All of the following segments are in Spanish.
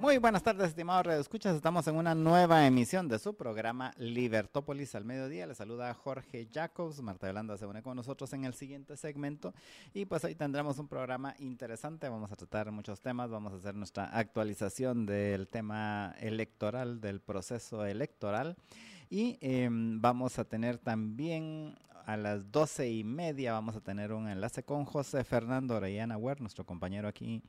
Muy buenas tardes, estimados redescuchas. Estamos en una nueva emisión de su programa Libertópolis al mediodía. Les saluda Jorge Jacobs. Marta Yolanda se une con nosotros en el siguiente segmento. Y pues hoy tendremos un programa interesante. Vamos a tratar muchos temas. Vamos a hacer nuestra actualización del tema electoral, del proceso electoral. Y em, vamos a tener también a las doce y media, vamos a tener un enlace con José Fernando Orellana Huer, nuestro compañero aquí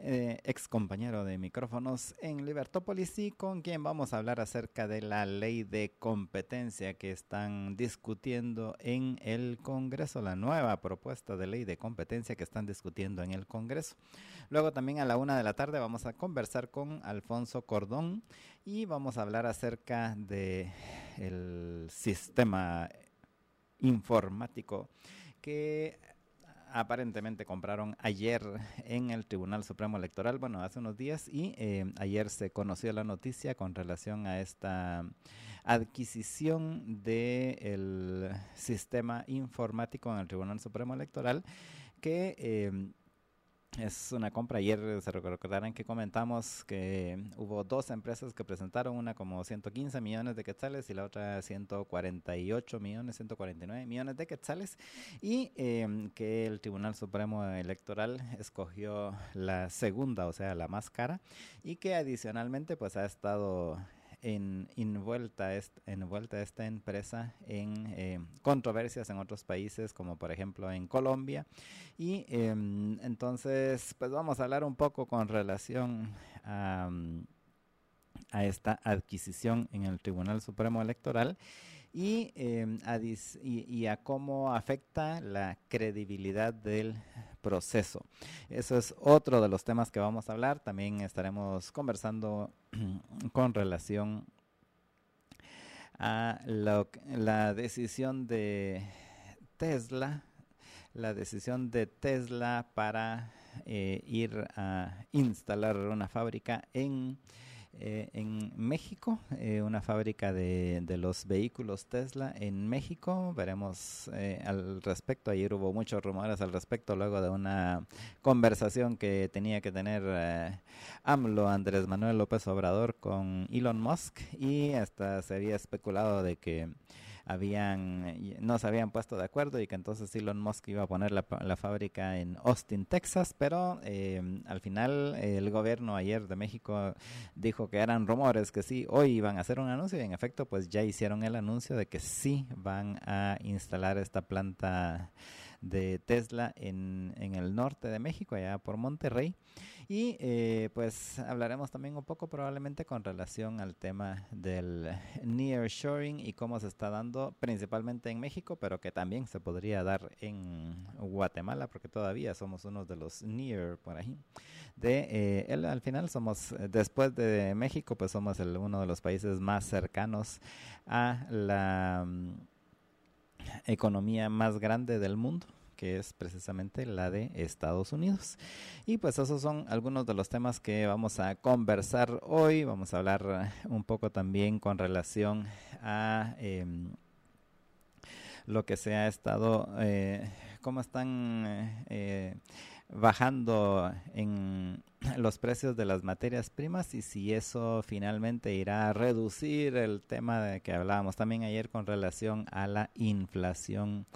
eh, ex compañero de micrófonos en Libertópolis y con quien vamos a hablar acerca de la ley de competencia que están discutiendo en el Congreso, la nueva propuesta de ley de competencia que están discutiendo en el Congreso. Luego también a la una de la tarde vamos a conversar con Alfonso Cordón y vamos a hablar acerca de el sistema informático que aparentemente compraron ayer en el Tribunal Supremo Electoral, bueno, hace unos días, y eh, ayer se conoció la noticia con relación a esta adquisición del sistema informático en el Tribunal Supremo Electoral que eh, es una compra. Ayer se recordarán que comentamos que hubo dos empresas que presentaron, una como 115 millones de quetzales y la otra 148 millones, 149 millones de quetzales, y em, que el Tribunal Supremo Electoral escogió la segunda, o sea, la más cara, y que adicionalmente pues ha estado en, envuelta, envuelta esta empresa en eh, controversias en otros países, como por ejemplo en Colombia. Y em, entonces, pues vamos a hablar un poco con relación a, esta adquisición en el Tribunal Supremo Electoral y, em, y, a cómo afecta la credibilidad del proceso. Eso es otro de los temas que vamos a hablar. También estaremos conversando con relación a la decisión de Tesla, la decisión de Tesla para eh, ir a instalar una fábrica en eh, en México, eh, una fábrica de, de, los vehículos Tesla en México. Veremos eh, al respecto. Ayer hubo muchos rumores al respecto luego de una conversación que tenía que tener AMLO, Andrés Manuel López Obrador, con Elon Musk y hasta se había especulado de que habían no se habían puesto de acuerdo y que entonces Elon Musk iba a poner la, la fábrica en Austin, Texas, pero eh, al final el gobierno ayer de México dijo que eran rumores, que sí, hoy iban a hacer un anuncio y en efecto pues ya hicieron el anuncio de que sí van a instalar esta planta de Tesla en, en el norte de México, allá por Monterrey. Y eh, pues hablaremos también un poco probablemente con relación al tema del nearshoring y cómo se está dando principalmente en México, pero que también se podría dar en Guatemala, porque todavía somos uno de los near por ahí. De, eh, al final somos, después de México, pues somos el, uno de los países más cercanos a la economía más grande del mundo que es precisamente la de Estados Unidos. Y pues esos son algunos de los temas que vamos a conversar hoy. Vamos a hablar un poco también con relación a em, lo que se ha estado, eh, cómo están eh, bajando en los precios de las materias primas y si eso finalmente irá a reducir el tema de que hablábamos también ayer con relación a la inflación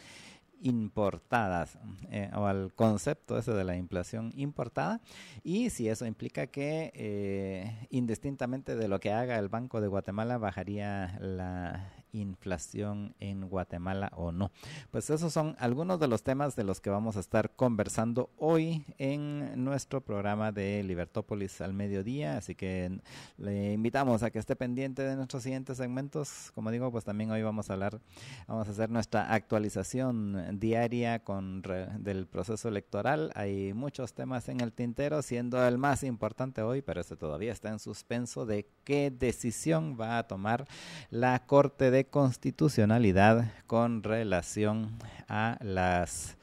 importadas eh, o al concepto ese de la inflación importada. Y si eso implica que eh, indistintamente de lo que haga el Banco de Guatemala bajaría la inflación en Guatemala o no. Pues esos son algunos de los temas de los que vamos a estar conversando hoy en nuestro programa de Libertópolis al mediodía, así que le invitamos a que esté pendiente de nuestros siguientes segmentos. Como digo, pues también hoy vamos a hablar, vamos a hacer nuestra actualización diaria con del proceso electoral. Hay muchos temas en el tintero, siendo el más importante hoy, pero ese todavía está en suspenso de qué decisión va a tomar la Corte de constitucionalidad con relación a las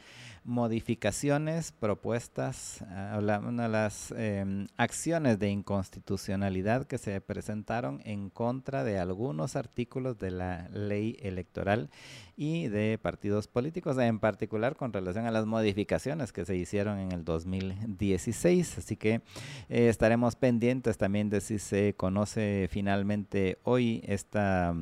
modificaciones propuestas, de las eh, acciones de inconstitucionalidad que se presentaron en contra de algunos artículos de la ley electoral y de partidos políticos, en particular con relación a las modificaciones que se hicieron en el 2016. Así que eh, estaremos pendientes también de si se conoce finalmente hoy esta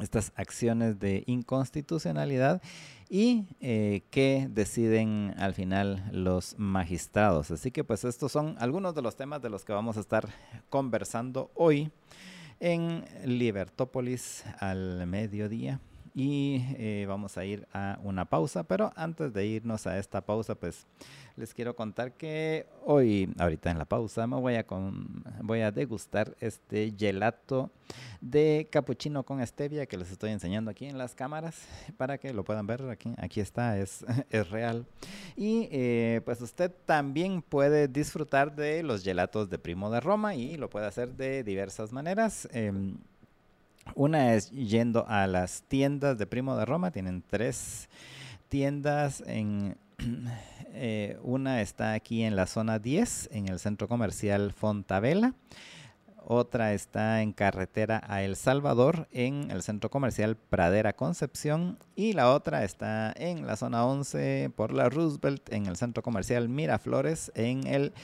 estas acciones de inconstitucionalidad y eh, qué deciden al final los magistrados. Así que pues estos son algunos de los temas de los que vamos a estar conversando hoy en Libertópolis al mediodía. Y eh, vamos a ir a una pausa, pero antes de irnos a esta pausa, pues les quiero contar que hoy, ahorita en la pausa, me voy a, con, voy a degustar este gelato de capuchino con stevia que les estoy enseñando aquí en las cámaras para que lo puedan ver. Aquí, aquí está, es, es real. Y eh, pues usted también puede disfrutar de los gelatos de Primo de Roma y lo puede hacer de diversas maneras. Em, una es yendo a las tiendas de Primo de Roma, tienen tres tiendas en eh, una está aquí en la zona 10, en el centro comercial Fontavela. Otra está en carretera a El Salvador, en el centro comercial Pradera Concepción. Y la otra está en la zona 11 por la Roosevelt, en el centro comercial Miraflores, en el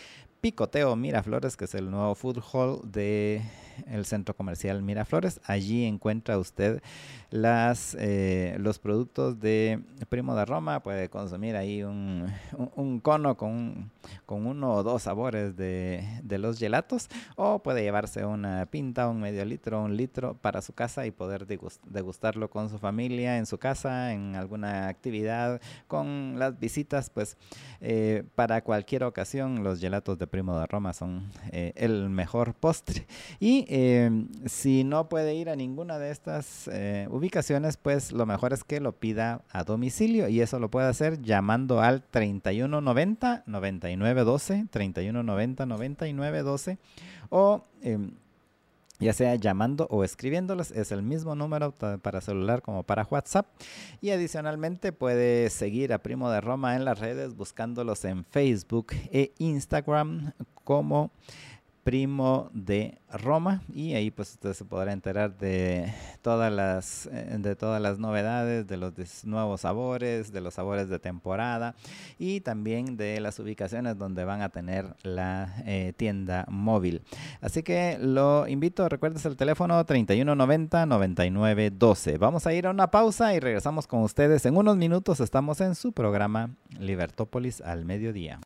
Picoteo Miraflores, que es el nuevo food hall de el centro comercial Miraflores. Allí encuentra usted las, eh, los productos de Primo de Roma. Puede consumir ahí un, un, cono con, con, uno o dos sabores de, de, los gelatos o puede llevarse una pinta, un medio litro, un litro para su casa y poder degustarlo con su familia, en su casa, en alguna actividad, con las visitas. Pues eh, para cualquier ocasión los gelatos de Primo de Roma son eh, el mejor postre. Y Em, si no puede ir a ninguna de estas eh, ubicaciones, pues lo mejor es que lo pida a domicilio y eso lo puede hacer llamando al 3190 9912, 3190 9912 o em, ya sea llamando o escribiéndolos, es el mismo número para celular como para WhatsApp. Y adicionalmente puede seguir a Primo de Roma en las redes buscándolos en Facebook e Instagram como Primo de Roma y ahí pues usted se podrá enterar de todas las eh, de todas las novedades de los nuevos sabores de los sabores de temporada y también de las ubicaciones donde van a tener la eh, tienda móvil. Así que lo invito recuerdes el teléfono 3190 9912 vamos a ir a una pausa y regresamos con ustedes. En unos minutos estamos en su programa Libertópolis al mediodía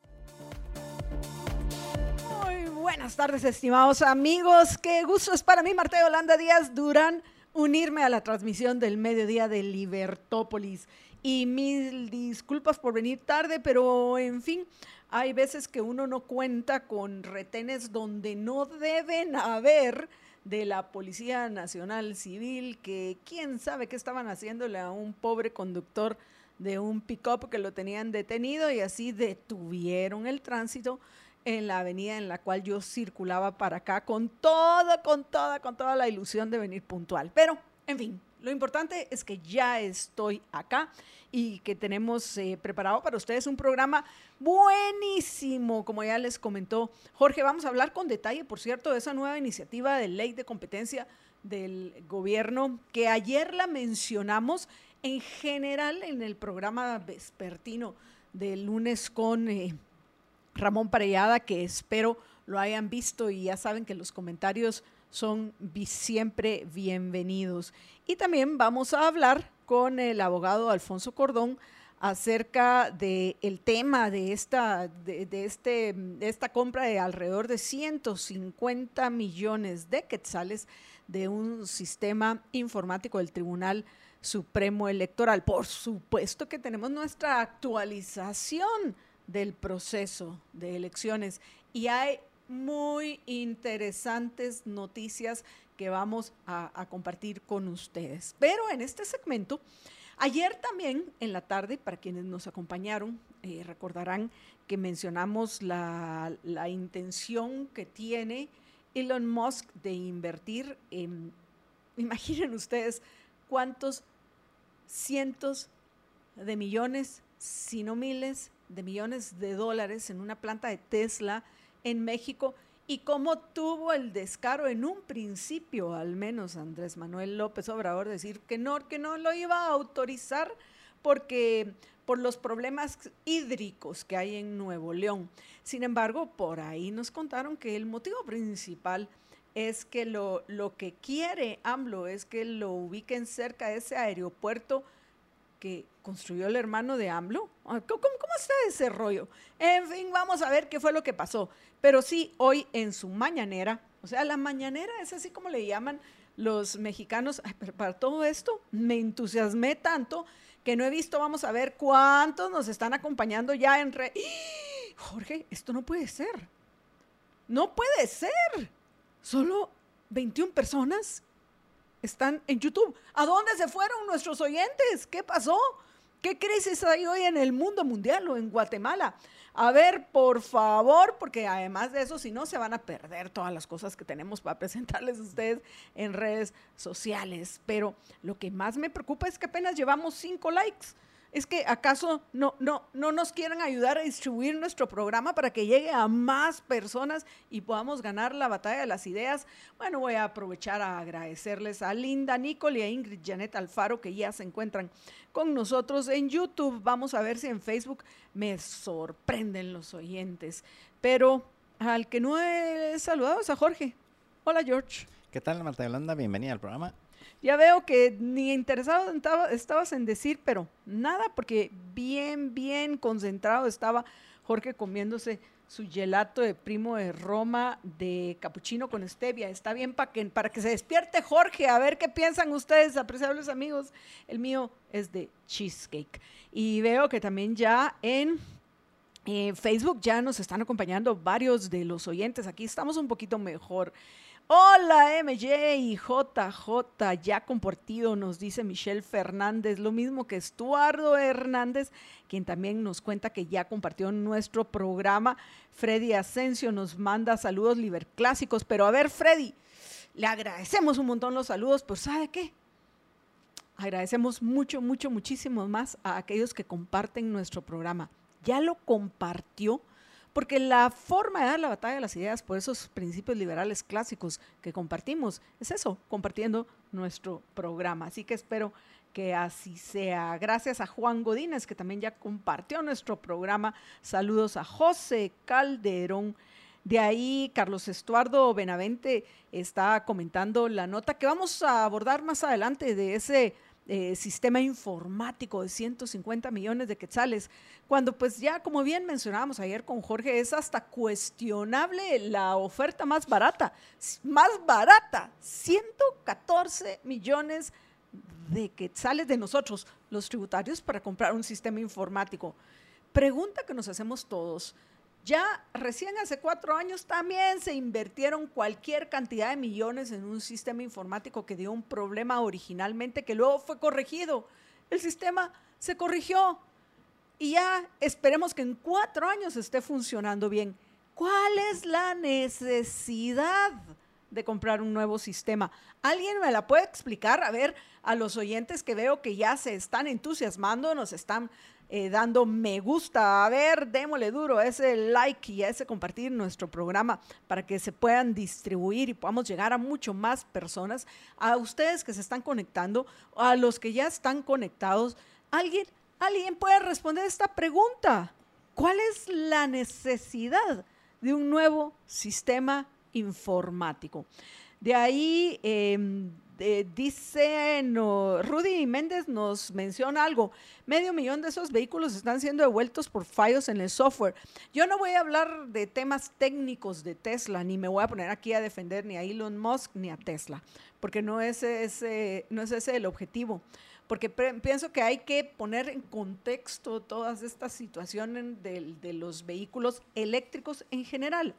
buenas tardes, estimados amigos. Qué gusto es para mí, Marta Yolanda Díaz Durán, unirme a la transmisión del mediodía de Libertópolis. Y mil disculpas por venir tarde, pero en fin, hay veces que uno no cuenta con retenes donde no deben haber de la Policía Nacional Civil, que quién sabe qué estaban haciéndole a un pobre conductor de un pick-up que lo tenían detenido y así detuvieron el tránsito en la avenida en la cual yo circulaba para acá con toda, con toda, con toda la ilusión de venir puntual. Pero, en fin, lo importante es que ya estoy acá y que tenemos eh, preparado para ustedes un programa buenísimo, como ya les comentó Jorge. Vamos a hablar con detalle, por cierto, de esa nueva iniciativa de ley de competencia del gobierno que ayer la mencionamos en general en el programa vespertino del lunes con... Eh, Ramón Parellada, que espero lo hayan visto y ya saben que los comentarios son siempre bienvenidos. Y también vamos a hablar con el abogado Alfonso Cordón acerca del el tema de esta, de, este, de esta compra de alrededor de 150 millones de quetzales de un sistema informático del Tribunal Supremo Electoral. Por supuesto que tenemos nuestra actualización del proceso de elecciones y hay muy interesantes noticias que vamos a, compartir con ustedes. Pero en este segmento, ayer también en la tarde, para quienes nos acompañaron, eh, recordarán que mencionamos la, la, intención que tiene Elon Musk de invertir en, imaginen ustedes cuántos cientos de millones si no miles de millones de dólares en una planta de Tesla en México y cómo tuvo el descaro en un principio, al menos Andrés Manuel López Obrador, decir que no, que no lo iba a autorizar porque por los problemas hídricos que hay en Nuevo León. Sin embargo, por ahí nos contaron que el motivo principal es que lo, lo que quiere AMLO es que lo ubiquen cerca de ese aeropuerto que construyó el hermano de AMLO. Ah, ¿Cómo, ¿Cómo, está ese rollo? En fin, vamos a ver qué fue lo que pasó. Pero sí, hoy en su mañanera, o sea, la mañanera es así como le llaman los mexicanos. pero para todo esto me entusiasmé tanto que no he visto, vamos a ver cuántos nos están acompañando ya en red. Jorge, esto no puede ser. No puede ser. Solo 21 personas están en YouTube. ¿A dónde se fueron nuestros oyentes? ¿Qué pasó? ¿Qué crisis hay hoy en el mundo mundial o en Guatemala? A ver, por favor, porque además de eso, si no, se van a perder todas las cosas que tenemos para presentarles a ustedes en redes sociales. Pero lo que más me preocupa es que apenas llevamos cinco likes. ¿Es que acaso no, no, no nos quieren ayudar a distribuir nuestro programa para que llegue a más personas y podamos ganar la batalla de las ideas? Bueno, voy a aprovechar a agradecerles a Linda Nicole y a Ingrid Janet Alfaro que ya se encuentran con nosotros en YouTube. Vamos a ver si en Facebook me sorprenden los oyentes. Pero al que no he saludado es a Jorge. Hola George. ¿Qué tal Marta Yolanda? Bienvenida al programa. Ya veo que ni interesado estabas en decir, pero nada, porque bien, bien concentrado estaba Jorge comiéndose su gelato de primo de Roma de capuchino con stevia. Está bien para que, para que se despierte Jorge, a ver qué piensan ustedes, apreciables amigos. El mío es de cheesecake. Y veo que también ya en eh, Facebook ya nos están acompañando varios de los oyentes. Aquí estamos un poquito mejor. Hola MJ y JJ, ya compartido, nos dice Michelle Fernández, lo mismo que Estuardo Hernández, quien también nos cuenta que ya compartió nuestro programa. Freddy Asensio nos manda saludos liberclásicos, pero a ver Freddy, le agradecemos un montón los saludos, pero ¿sabe qué? Agradecemos mucho, mucho, muchísimo más a aquellos que comparten nuestro programa. Ya lo compartió porque la forma de dar la batalla de las ideas por esos principios liberales clásicos que compartimos es eso, compartiendo nuestro programa. Así que espero que así sea. Gracias a Juan Godínez, que también ya compartió nuestro programa. Saludos a José Calderón. De ahí, Carlos Estuardo Benavente está comentando la nota que vamos a abordar más adelante de ese eh, sistema informático de 150 millones de quetzales, cuando pues ya como bien mencionábamos ayer con Jorge, es hasta cuestionable la oferta más barata, más barata, 114 millones de quetzales de nosotros, los tributarios, para comprar un sistema informático. Pregunta que nos hacemos todos. Ya recién hace cuatro años también se invirtieron cualquier cantidad de millones en un sistema informático que dio un problema originalmente que luego fue corregido. El sistema se corrigió y ya esperemos que en cuatro años esté funcionando bien. ¿Cuál es la necesidad de comprar un nuevo sistema? ¿Alguien me la puede explicar? A ver, a los oyentes que veo que ya se están entusiasmando, nos están eh, dando me gusta. A ver, démosle duro a ese like y a ese compartir nuestro programa para que se puedan distribuir y podamos llegar a mucho más personas, a ustedes que se están conectando, a los que ya están conectados. ¿Alguien, alguien puede responder esta pregunta? ¿Cuál es la necesidad de un nuevo sistema informático? De ahí em, dice no, Rudy Méndez nos menciona algo. Medio millón de esos vehículos están siendo devueltos por fallos en el software. Yo no voy a hablar de temas técnicos de Tesla, ni me voy a poner aquí a defender ni a Elon Musk ni a Tesla, porque no es ese, no es ese el objetivo. Porque pienso que hay que poner en contexto todas estas situaciones de, los vehículos eléctricos en general.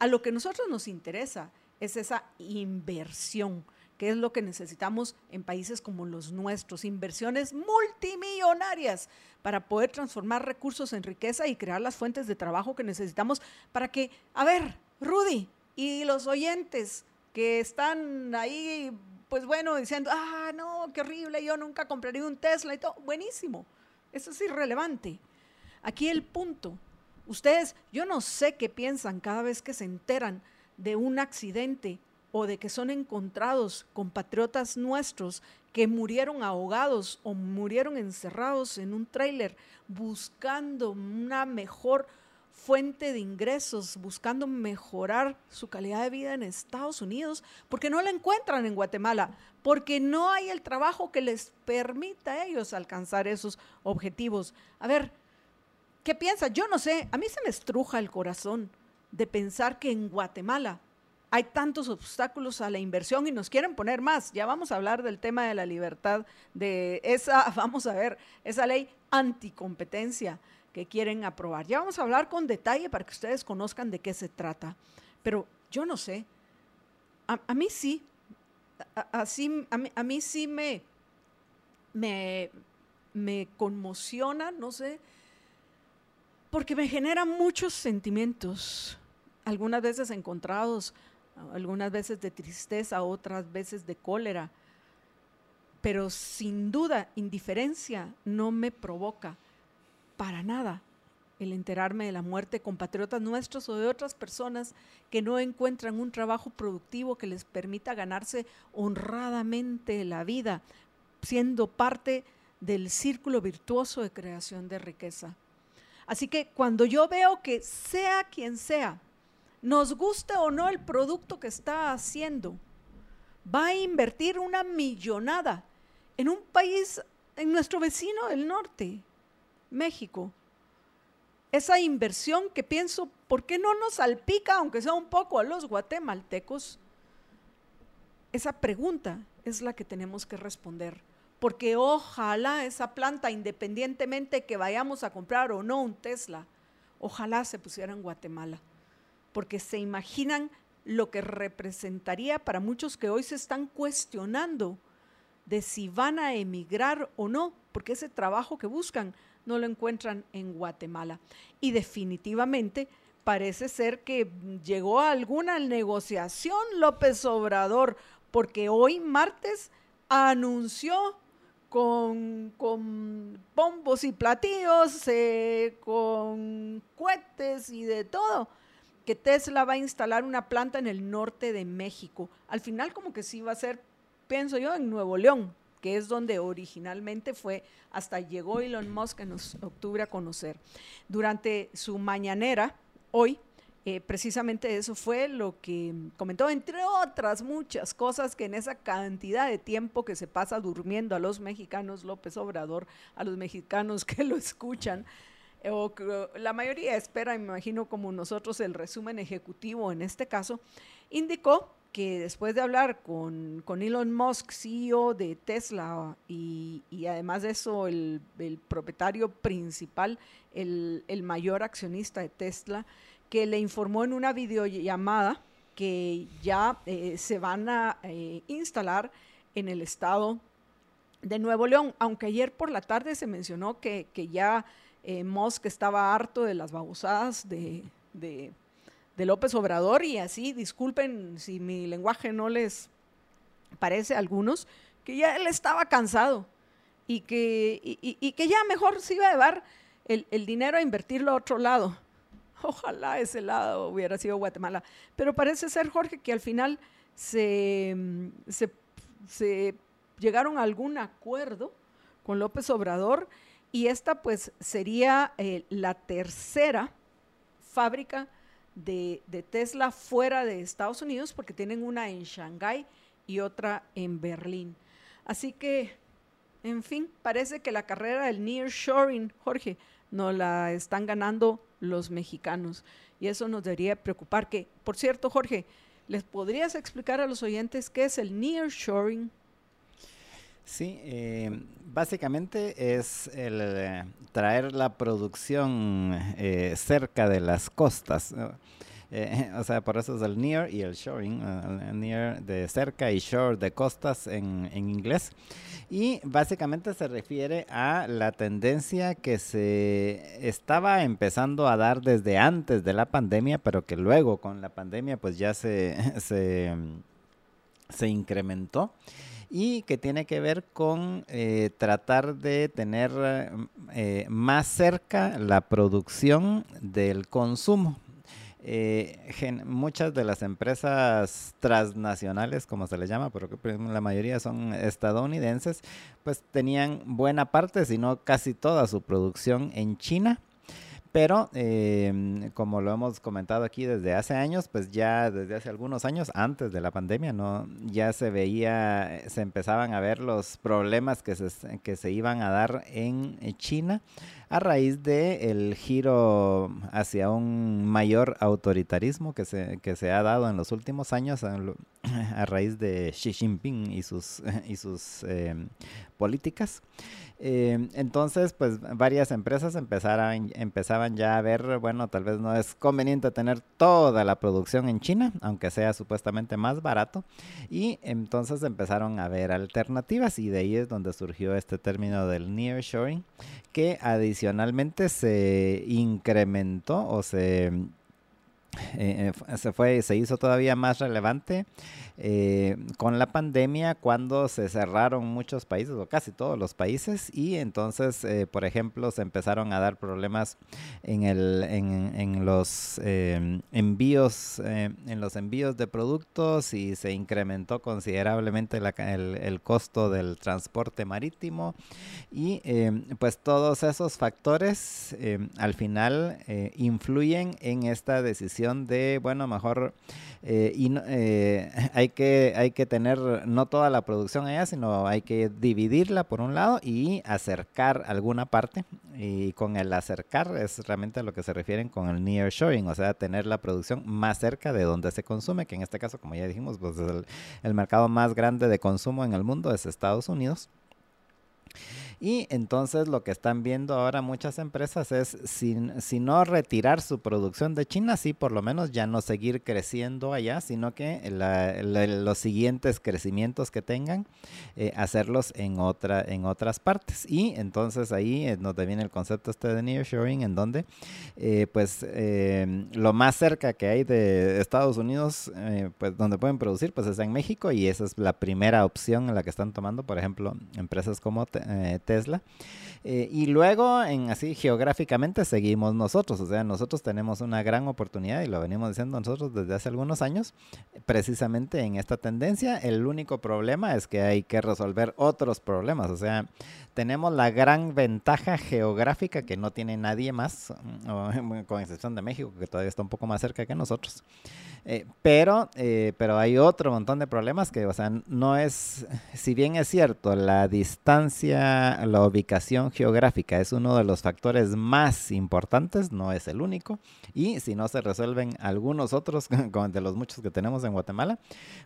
A lo que nosotros nos interesa es esa inversión que es lo que necesitamos en países como los nuestros, inversiones multimillonarias para poder transformar recursos en riqueza y crear las fuentes de trabajo que necesitamos para que, a ver, Rudy y los oyentes que están ahí, pues bueno, diciendo, ah, no, qué horrible, yo nunca compraría un Tesla y todo, buenísimo. Eso es irrelevante. Aquí el punto. Ustedes, yo no sé qué piensan cada vez que se enteran de un accidente o de que son encontrados compatriotas nuestros que murieron ahogados o murieron encerrados en un tráiler buscando una mejor fuente de ingresos, buscando mejorar su calidad de vida en Estados Unidos, porque no la encuentran en Guatemala, porque no hay el trabajo que les permita a ellos alcanzar esos objetivos. A ver, ¿qué piensa? Yo no sé, a mí se me estruja el corazón de pensar que en Guatemala hay tantos obstáculos a la inversión y nos quieren poner más. Ya vamos a hablar del tema de la libertad, de esa, vamos a ver, esa ley anticompetencia que quieren aprobar. Ya vamos a hablar con detalle para que ustedes conozcan de qué se trata. Pero yo no sé, a, mí sí, a, así, a, mí, sí me, me, me conmociona, no sé, porque me genera muchos sentimientos, algunas veces encontrados algunas veces de tristeza, otras veces de cólera, pero sin duda indiferencia no me provoca para nada el enterarme de la muerte de compatriotas nuestros o de otras personas que no encuentran un trabajo productivo que les permita ganarse honradamente la vida, siendo parte del círculo virtuoso de creación de riqueza. Así que cuando yo veo que sea quien sea, nos guste o no el producto que está haciendo, va a invertir una millonada en un país, en nuestro vecino del norte, México. Esa inversión que pienso, ¿por qué no nos salpica, aunque sea un poco, a los guatemaltecos? Esa pregunta es la que tenemos que responder. Porque ojalá esa planta, independientemente que vayamos a comprar o no un Tesla, ojalá se pusiera en Guatemala porque se imaginan lo que representaría para muchos que hoy se están cuestionando de si van a emigrar o no, porque ese trabajo que buscan no lo encuentran en Guatemala. Y definitivamente parece ser que llegó a alguna negociación López Obrador, porque hoy martes anunció con, con bombos y platillos, eh, con cohetes y de todo, que Tesla va a instalar una planta en el norte de México. Al final como que sí va a ser, pienso yo, en Nuevo León, que es donde originalmente fue, hasta llegó Elon Musk en octubre a conocer. Durante su mañanera, hoy, eh, precisamente eso fue lo que comentó, entre otras muchas cosas que en esa cantidad de tiempo que se pasa durmiendo a los mexicanos, López Obrador, a los mexicanos que lo escuchan, la mayoría espera, me imagino como nosotros, el resumen ejecutivo en este caso, indicó que después de hablar con, Elon Musk, CEO de Tesla, y, además de eso el, propietario principal, el, mayor accionista de Tesla, que le informó en una videollamada que ya eh, se van a eh, instalar en el estado de Nuevo León, aunque ayer por la tarde se mencionó que, que ya eh, Musk estaba harto de las babosadas de, de, López Obrador y así, disculpen si mi lenguaje no les parece a algunos, que ya él estaba cansado y que, y, que ya mejor se iba a llevar el, dinero a invertirlo a otro lado. Ojalá ese lado hubiera sido Guatemala. Pero parece ser, Jorge, que al final se, se, se llegaron a algún acuerdo con López Obrador y esta pues sería eh, la tercera fábrica de, Tesla fuera de Estados Unidos porque tienen una en Shanghái y otra en Berlín. Así que, en fin, parece que la carrera del nearshoring, Jorge, no la están ganando los mexicanos. Y eso nos debería preocupar. Que, por cierto, Jorge, ¿les podrías explicar a los oyentes qué es el nearshoring? Sí, eh, básicamente es el eh, traer la producción eh, cerca de las costas. o sea, por eso es el near y el shoring, near de cerca y shore de costas en, en, inglés. Y básicamente se refiere a la tendencia que se estaba empezando a dar desde antes de la pandemia, pero que luego con la pandemia pues ya se, se, se incrementó y que tiene que ver con eh, tratar de tener eh, más cerca la producción del consumo. Eh, muchas de las empresas transnacionales, como se les llama, pero que pues, la mayoría son estadounidenses, pues tenían buena parte, si no casi toda su producción en China pero em, como lo hemos comentado aquí desde hace años, pues ya desde hace algunos años, antes de la pandemia, no, ya se veía, se empezaban a ver los problemas que se, que se iban a dar en China a raíz del el giro hacia un mayor autoritarismo que se, que se ha dado en los últimos años a, raíz de Xi Jinping y sus, y sus em, políticas. Eh, entonces, pues varias empresas empezaron, empezaban ya a ver, bueno, tal vez no es conveniente tener toda la producción en China, aunque sea supuestamente más barato. Y entonces empezaron a ver alternativas y de ahí es donde surgió este término del nearshoring, que adicionalmente se incrementó o se eh, eh, se fue se hizo todavía más relevante eh, con la pandemia cuando se cerraron muchos países o casi todos los países y entonces por ejemplo se empezaron a dar problemas en el en, los envíos en los envíos de productos y se incrementó considerablemente el, el, costo del transporte marítimo. Y pues todos esos factores al final influyen en esta decisión de, bueno, mejor eh, y eh, hay, que, hay que tener no toda la producción allá, sino hay que dividirla por un lado y acercar alguna parte. Y con el acercar es realmente a lo que se refieren con el near showing, o sea, tener la producción más cerca de donde se consume, que en este caso, como ya dijimos, pues el mercado más grande de consumo en el mundo es Estados Unidos. Y entonces lo que están viendo ahora muchas empresas es, si, si, no retirar su producción de China, sí por lo menos ya no seguir creciendo allá, sino que los siguientes crecimientos que tengan, eh, hacerlos en, otra, en otras partes. Y entonces ahí es donde viene el concepto este de nearshoring, en donde eh, pues eh, lo más cerca que hay de Estados Unidos, pues donde pueden producir, pues es en México y esa es la primera opción en la que están tomando, por ejemplo, empresas como Tesla. Eh, y luego, en así geográficamente, seguimos nosotros. O sea, nosotros tenemos una gran oportunidad y lo venimos diciendo nosotros desde hace algunos años, precisamente en esta tendencia. El único problema es que hay que resolver otros problemas. O sea, tenemos la gran ventaja geográfica que no tiene nadie más, con excepción de México, que todavía está un poco más cerca que nosotros. Eh, pero, eh, pero hay otro montón de problemas que, o sea, no es, si bien es cierto, la distancia, la ubicación geográfica es uno de los factores más importantes, no es el único. Y si no se resuelven algunos otros, de los muchos que tenemos en Guatemala,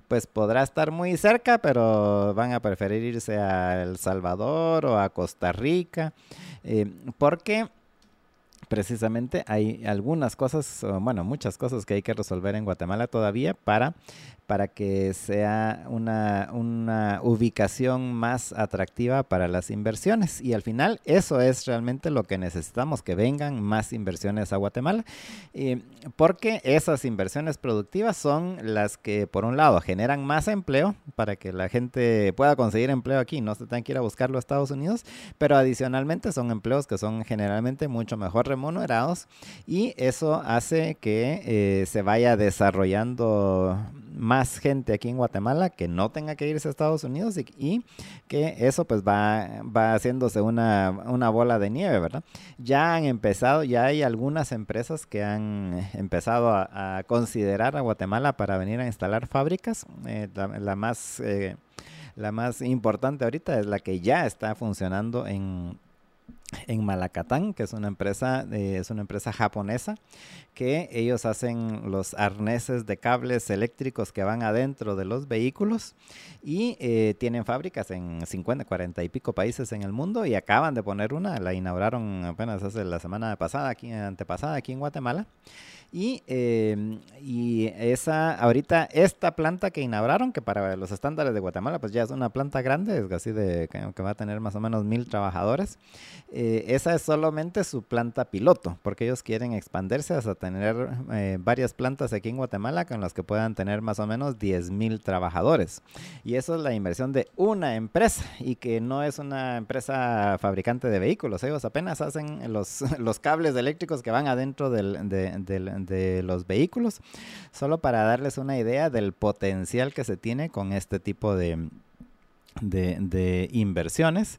pues podrá estar muy cerca, pero van a preferir irse a El Salvador o a Costa Rica, eh, porque precisamente hay algunas cosas, bueno, muchas cosas que hay que resolver en Guatemala todavía para para que sea una, una, ubicación más atractiva para las inversiones. Y al final eso es realmente lo que necesitamos, que vengan más inversiones a Guatemala, porque esas inversiones productivas son las que, por un lado, generan más empleo para que la gente pueda conseguir empleo aquí, no se tengan que ir a buscarlo a Estados Unidos, pero adicionalmente son empleos que son generalmente mucho mejor remunerados y eso hace que eh, se vaya desarrollando más gente aquí en Guatemala que no tenga que irse a Estados Unidos y, que eso pues va, va haciéndose una, bola de nieve, ¿verdad? Ya han empezado, ya hay algunas empresas que han empezado a, considerar a Guatemala para venir a instalar fábricas. Eh, la, más... Eh, la más importante ahorita es la que ya está funcionando en, en Malacatán, que es una empresa, eh, es una empresa japonesa, que ellos hacen los arneses de cables eléctricos que van adentro de los vehículos y eh, tienen fábricas en 50, 40 y pico países en el mundo y acaban de poner una, la inauguraron apenas hace la semana pasada, aquí, antepasada, aquí en Guatemala. Y, em, y esa, ahorita, esta planta que inauguraron, que para los estándares de Guatemala, pues ya es una planta grande, es así de que, va a tener más o menos mil trabajadores. eh, esa es solamente su planta piloto, porque ellos quieren expandirse hasta tener eh, varias plantas aquí en Guatemala con las que puedan tener más o menos 10 mil trabajadores. Y eso es la inversión de una empresa y que no es una empresa fabricante de vehículos. Ellos apenas hacen los, los cables eléctricos que van adentro del, de, de los vehículos, solo para darles una idea del potencial que se tiene con este tipo de, de, inversiones.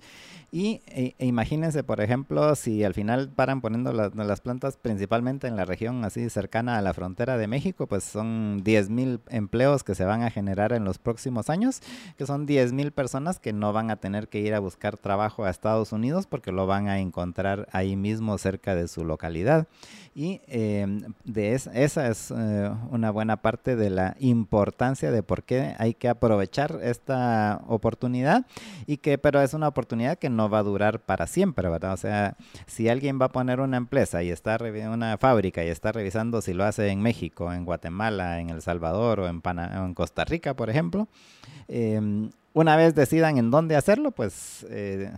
Y e, e imagínense, por ejemplo, si al final paran poniendo las plantas principalmente en la región así cercana a la frontera de México, pues son 10 mil empleos que se van a generar en los próximos años, que son 10 mil personas que no van a tener que ir a buscar trabajo a Estados Unidos porque lo van a encontrar ahí mismo cerca de su localidad. Y em, de esa es eh, una buena parte de la importancia de por qué hay que aprovechar esta oportunidad y que, pero es una oportunidad que no va a durar para siempre, ¿verdad? O sea, si alguien va a poner una empresa y está una fábrica y está revisando si lo hace en México, en Guatemala, en El Salvador o en, en Costa Rica, por ejemplo, em, una vez decidan en dónde hacerlo, pues eh,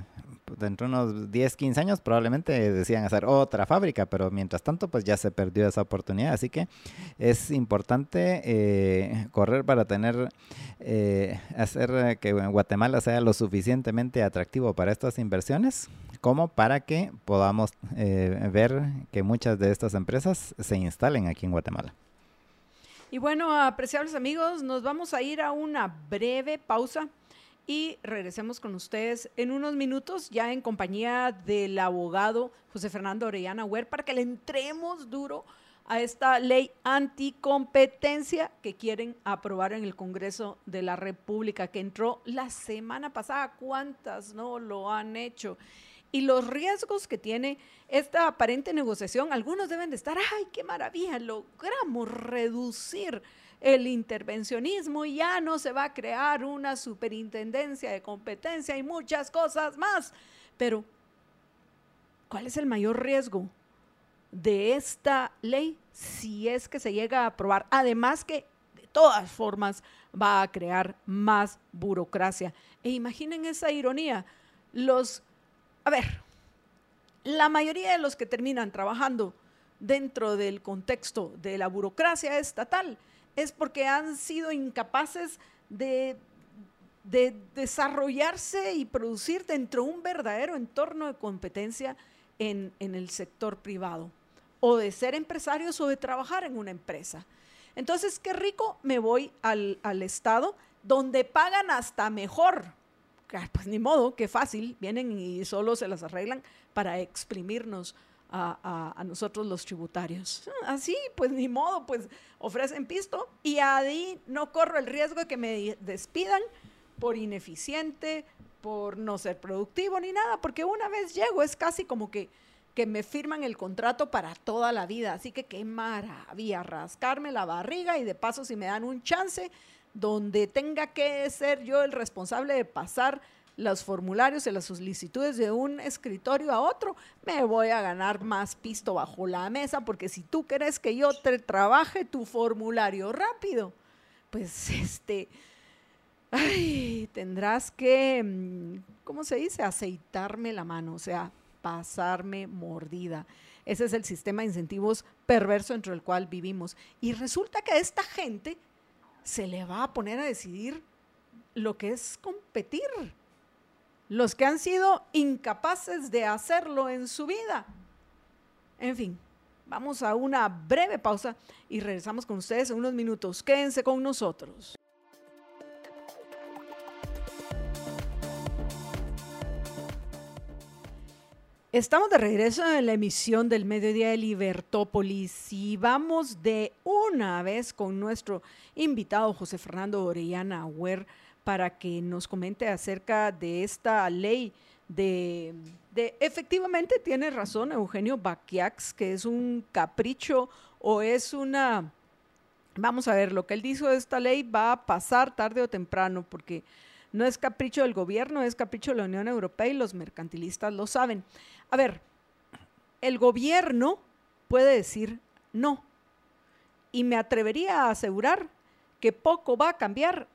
dentro de unos 10, 15 años probablemente decían hacer otra fábrica, pero mientras tanto pues ya se perdió esa oportunidad. Así que es importante eh, correr para tener, eh, hacer que Guatemala sea lo suficientemente atractivo para estas inversiones como para que podamos eh, ver que muchas de estas empresas se instalen aquí en Guatemala. Y bueno, apreciables amigos, nos vamos a ir a una breve pausa y regresemos con ustedes en unos minutos ya en compañía del abogado José Fernando Orellana Huer para que le entremos duro a esta ley anticompetencia que quieren aprobar en el Congreso de la República, que entró la semana pasada. ¿Cuántas no lo han hecho? Y los riesgos que tiene esta aparente negociación, algunos deben de estar, ay, qué maravilla, logramos reducir el intervencionismo y ya no se va a crear una superintendencia de competencia y muchas cosas más. Pero, ¿cuál es el mayor riesgo de esta ley si es que se llega a aprobar? Además que, de todas formas, va a crear más burocracia. E imaginen esa ironía. Los, a ver, la mayoría de los que terminan trabajando dentro del contexto de la burocracia estatal es porque han sido incapaces de, de desarrollarse y producir dentro de un verdadero entorno de competencia en, el sector privado, o de ser empresarios o de trabajar en una empresa. Entonces, qué rico, me voy al, al Estado donde pagan hasta mejor. Pues ni modo, qué fácil, vienen y solo se las arreglan para exprimirnos a, nosotros los tributarios. Así, pues ni modo, pues ofrecen pisto y ahí no corro el riesgo de que me despidan por ineficiente, por no ser productivo ni nada, porque una vez llego es casi como que, que me firman el contrato para toda la vida. Así que qué maravilla, rascarme la barriga y de paso si me dan un chance donde tenga que ser yo el responsable de pasar los formularios y las solicitudes de un escritorio a otro, me voy a ganar más pisto bajo la mesa, porque si tú quieres que yo te trabaje tu formulario rápido, pues este, ay, tendrás que, mm, ¿cómo se dice? Aceitarme la mano, o sea, pasarme mordida. Ese es el sistema de incentivos perverso entre el cual vivimos. Y resulta que a esta gente se le va a poner a decidir lo que es competir los que han sido incapaces de hacerlo en su vida. En fin, vamos a una breve pausa y regresamos con ustedes en unos minutos. Quédense con nosotros. Estamos de regreso en la emisión del mediodía de Libertópolis y vamos de una vez con nuestro invitado José Fernando Orellana Huer para que nos comente acerca de esta ley de, efectivamente tiene razón Eugenio Baquiax, que es un capricho o es una, vamos a ver, lo que él dijo de esta ley va a pasar tarde o temprano, porque no es capricho del gobierno, es capricho de la Unión Europea y los mercantilistas lo saben. A ver, el gobierno puede decir no, y me atrevería a asegurar que poco va a cambiar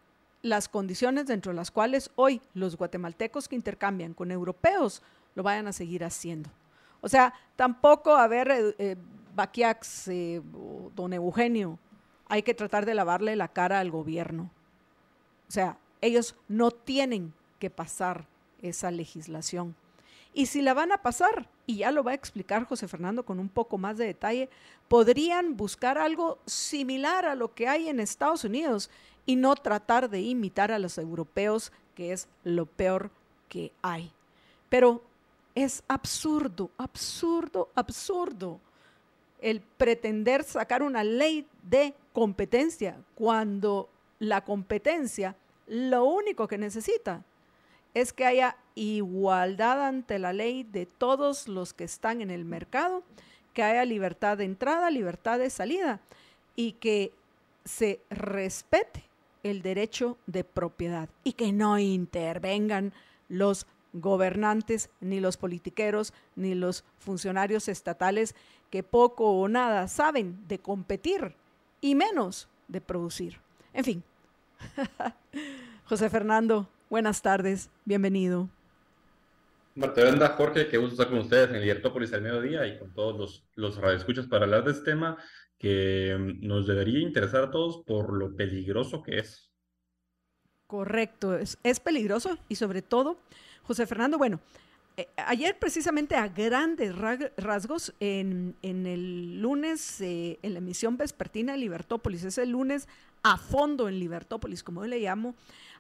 las condiciones dentro de las cuales hoy los guatemaltecos que intercambian con europeos lo vayan a seguir haciendo. O sea, tampoco, a ver, eh, eh Baquiax, eh, don Eugenio, hay que tratar de lavarle la cara al gobierno. O sea, ellos no tienen que pasar esa legislación. Y si la van a pasar, y ya lo va a explicar José Fernando con un poco más de detalle, podrían buscar algo similar a lo que hay en Estados Unidos y no tratar de imitar a los europeos, que es lo peor que hay. Pero es absurdo, absurdo, absurdo el pretender sacar una ley de competencia cuando la competencia lo único que necesita es que haya igualdad ante la ley de todos los que están en el mercado, que haya libertad de entrada, libertad de salida y que se respete el derecho de propiedad y que no intervengan los gobernantes, ni los politiqueros, ni los funcionarios estatales que poco o nada saben de competir y menos de producir. En fin. José Fernando, buenas tardes, bienvenido. Marta Jorge, qué gusto estar con ustedes en Libertópolis al mediodía y con todos los, los radioescuchas para hablar de este tema que nos debería interesar a todos por lo peligroso que es. Correcto, es, es peligroso y sobre todo José Fernando, bueno, eh, ayer precisamente a grandes rasgos en, el lunes, eh, en la emisión vespertina de Libertópolis, ese lunes a fondo en Libertópolis, como yo le llamo,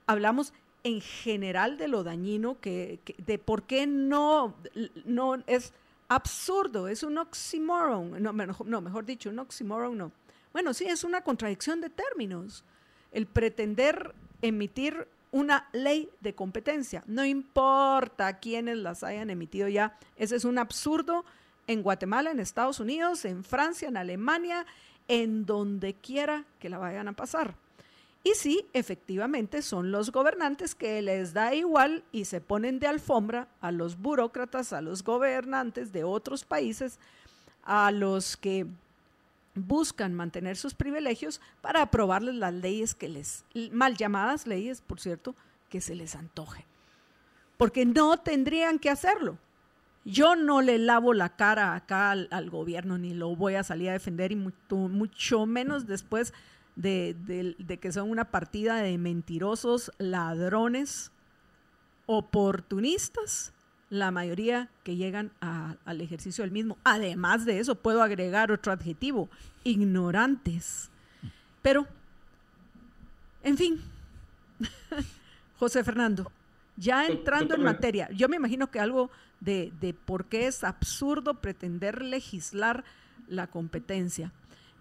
hablamos en general de lo dañino, que, de por qué no, no es absurdo, es un oxímoron, no, mejor dicho, un oxímoron no. Bueno, sí, es una contradicción de términos. El pretender emitir una ley de competencia. No importa quiénes las hayan emitido ya. Ese es un absurdo en Guatemala, en Estados Unidos, en Francia, en Alemania, en donde quiera que la vayan a pasar. Y sí, efectivamente son los gobernantes que les da igual y se ponen de alfombra a los burócratas, a los gobernantes de otros países, a los que buscan mantener sus privilegios para aprobarles las leyes que les, mal llamadas leyes, por cierto, que se les antoje. Porque no tendrían que hacerlo. Yo no le lavo la cara acá al, gobierno, ni lo voy a salir a defender, y mucho, menos después de, de que son una partida de mentirosos, ladrones, oportunistas la mayoría que llegan al ejercicio del mismo. Además de eso, puedo agregar otro adjetivo, ignorantes. Pero, en fin, José Fernando, ya entrando en materia, yo me imagino que algo de, de por qué es absurdo pretender legislar la competencia,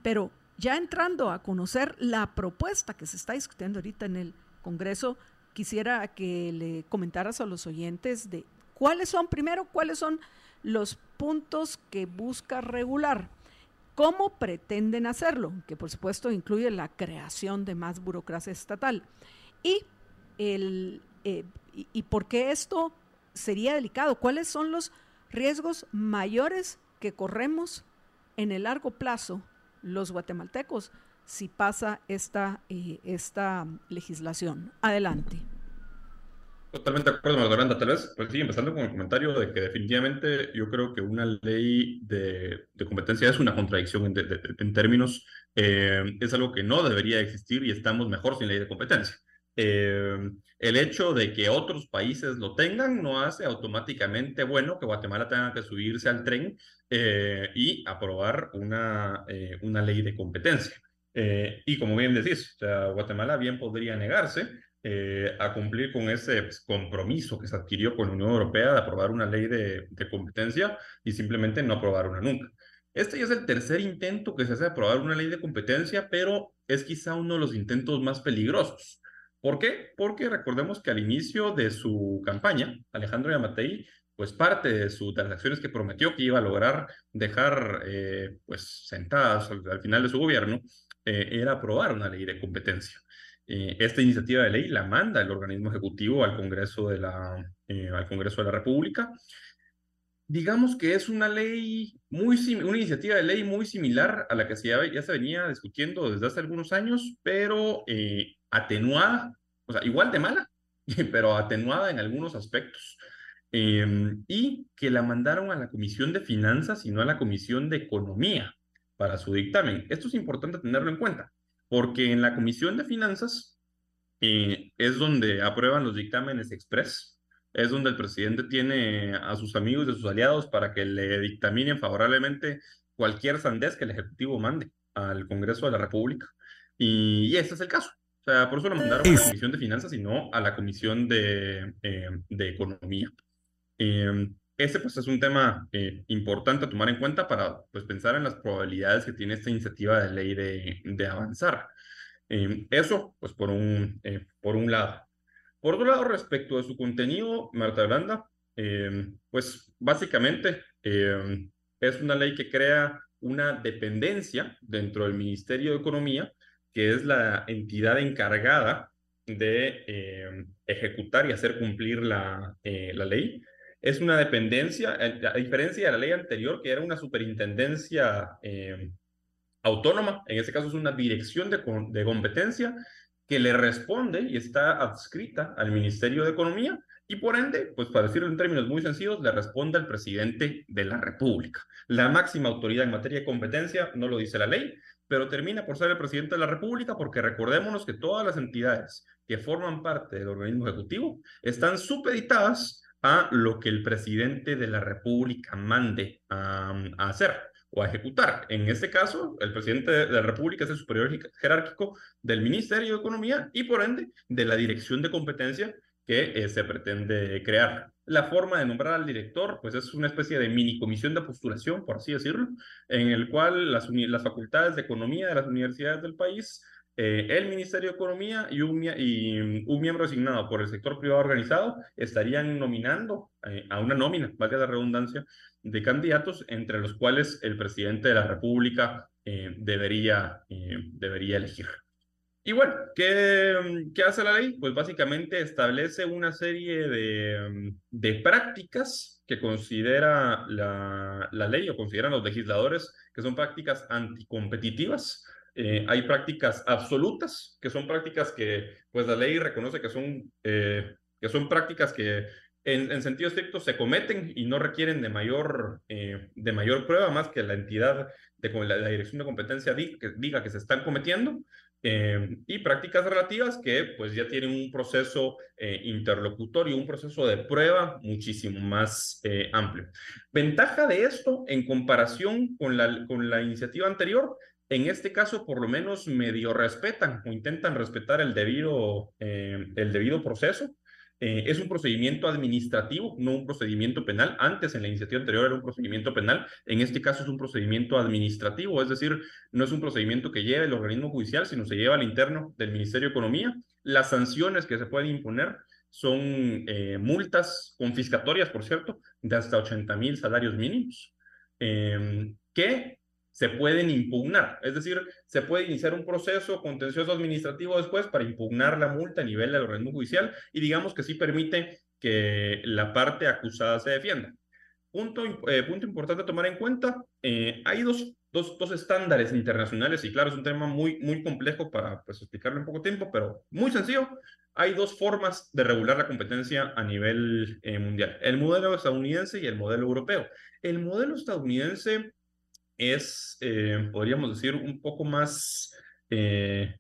pero ya entrando a conocer la propuesta que se está discutiendo ahorita en el Congreso, quisiera que le comentaras a los oyentes de ¿Cuáles son, primero, cuáles son los puntos que busca regular? ¿Cómo pretenden hacerlo? Que por supuesto incluye la creación de más burocracia estatal. Y, el, eh, y, por qué esto sería delicado? ¿Cuáles son los riesgos mayores que corremos en el largo plazo los guatemaltecos si pasa esta, eh, esta legislación? Adelante. Totalmente de acuerdo, Margarita. Tal vez, pues sí, empezando con el comentario de que definitivamente yo creo que una ley de, competencia es una contradicción en, términos, eh, es algo que no debería existir y estamos mejor sin ley de competencia. Eh, el hecho de que otros países lo tengan no hace automáticamente bueno que Guatemala tenga que subirse al tren eh, y aprobar una, una ley de competencia. y como bien decís, Guatemala bien podría negarse, eh, a cumplir con ese compromiso que se adquirió con la Unión Europea de aprobar una ley de, competencia y simplemente no aprobar una nunca. Este ya es el tercer intento que se hace de aprobar una ley de competencia, pero es quizá uno de los intentos más peligrosos. ¿Por qué? Porque recordemos que al inicio de su campaña, Alejandro Yamatei, pues parte de sus transacciones que prometió que iba a lograr dejar eh, pues sentadas al, final de su gobierno, eh, era aprobar una ley de competencia. Eh, esta iniciativa de ley la manda el organismo ejecutivo al Congreso de la, eh, al Congreso de la República. Digamos que es una ley muy una iniciativa de ley muy similar a la que se ya, ya, se venía discutiendo desde hace algunos años, pero eh, atenuada, o sea, igual de mala, pero atenuada en algunos aspectos. em, y que la mandaron a la Comisión de Finanzas y no a la Comisión de Economía para su dictamen. Esto es importante tenerlo en cuenta, porque en la Comisión de Finanzas eh, es donde aprueban los dictámenes express, es donde el presidente tiene a sus amigos y a sus aliados para que le dictaminen favorablemente cualquier sandez que el Ejecutivo mande al Congreso de la República. Y, y este es el caso. O sea, por eso lo mandaron a la Comisión de Finanzas y no a la Comisión de, eh, de Economía. Eh, este pues es un tema eh, importante a tomar en cuenta para pues, pensar en las probabilidades que tiene esta iniciativa de ley de, de avanzar. eso, pues por un, por un lado. Por otro lado, respecto de su contenido, Marta Blanda, pues básicamente es una ley que crea una dependencia dentro del Ministerio de Economía que es la entidad encargada de eh, ejecutar y hacer cumplir la, eh, la ley. Es una dependencia, a diferencia de la ley anterior, que era una superintendencia eh, autónoma, en este caso es una dirección de, de competencia que le responde y está adscrita al Ministerio de Economía y por ende, pues para decirlo en términos muy sencillos, le responde al presidente de la República. La máxima autoridad en materia de competencia no lo dice la ley, pero termina por ser el presidente de la República porque recordémonos que todas las entidades que forman parte del organismo ejecutivo están supeditadas a lo que el presidente de la República mande a, hacer o a ejecutar. En este caso, el presidente de la República es el superior jerárquico del Ministerio de Economía y por ende de la Dirección de Competencia que eh, se pretende crear. La forma de nombrar al director, pues es una especie de mini comisión de postulación, por así decirlo, en el cual las, las facultades de economía de las universidades del país, eh, el Ministerio de Economía y un, un, miembro asignado por el sector privado organizado estarían nominando eh, a una nómina, valga la redundancia, de candidatos entre los cuales el presidente de la República debería, debería elegir. Y bueno, ¿qué, ¿qué, hace la ley? Pues básicamente establece una serie de, de prácticas que considera la, la, ley o consideran los legisladores que son prácticas anticompetitivas. Eh, hay prácticas absolutas, que son prácticas que pues la ley reconoce que son, eh, que son prácticas que en, en, sentido estricto se cometen y no requieren de mayor, eh, de mayor prueba más que la entidad de la, la dirección de competencia diga que, diga que se están cometiendo. Eh, y prácticas relativas que pues ya tienen un proceso eh, interlocutorio, un proceso de prueba muchísimo más eh, amplio. Ventaja de esto en comparación con la, con la iniciativa anterior, en este caso por lo menos medio respetan o intentan respetar el debido, el debido proceso. Eh, es un procedimiento administrativo, no un procedimiento penal. Antes, en la iniciativa anterior, era un procedimiento penal. En este caso es un procedimiento administrativo, es decir, no es un procedimiento que lleve el organismo judicial, sino se lleva al interno del Ministerio de Economía. Las sanciones que se pueden imponer son eh, multas confiscatorias, por cierto, de hasta 80 mil salarios mínimos, eh, que se pueden impugnar. Es decir, se puede iniciar un proceso contencioso administrativo después para impugnar la multa a nivel del organismo judicial y digamos que sí permite que la parte acusada se defienda. Punto, eh, importante a tomar en cuenta, eh, hay dos, dos, dos, estándares internacionales y claro, es un tema muy, muy complejo para pues, explicarlo en poco tiempo, pero muy sencillo. Hay dos formas de regular la competencia a nivel eh, mundial, el modelo estadounidense y el modelo europeo. El modelo estadounidense es, eh, podríamos decir, un poco más, eh,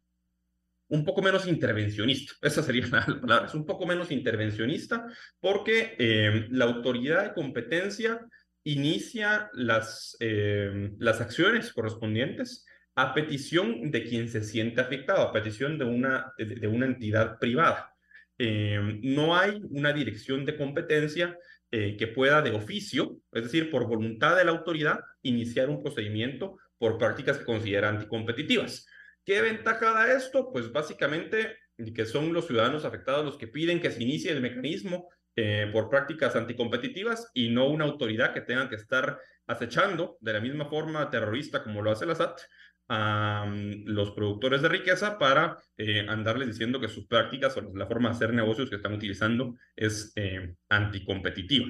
un poco menos intervencionista. Esa sería la palabra, es un poco menos intervencionista porque eh, la autoridad de competencia inicia las, las acciones correspondientes a petición de quien se siente afectado, a petición de una, de una entidad privada. no hay una dirección de competencia eh, que pueda de oficio, es decir, por voluntad de la autoridad, iniciar un procedimiento por prácticas que considera anticompetitivas. ¿Qué ventaja da esto? Pues básicamente que son los ciudadanos afectados los que piden que se inicie el mecanismo eh, por prácticas anticompetitivas y no una autoridad que tenga que estar acechando de la misma forma terrorista como lo hace la SAT a mm, los productores de riqueza para eh, andarles diciendo que sus prácticas o la forma de hacer negocios que están utilizando es eh, anticompetitiva.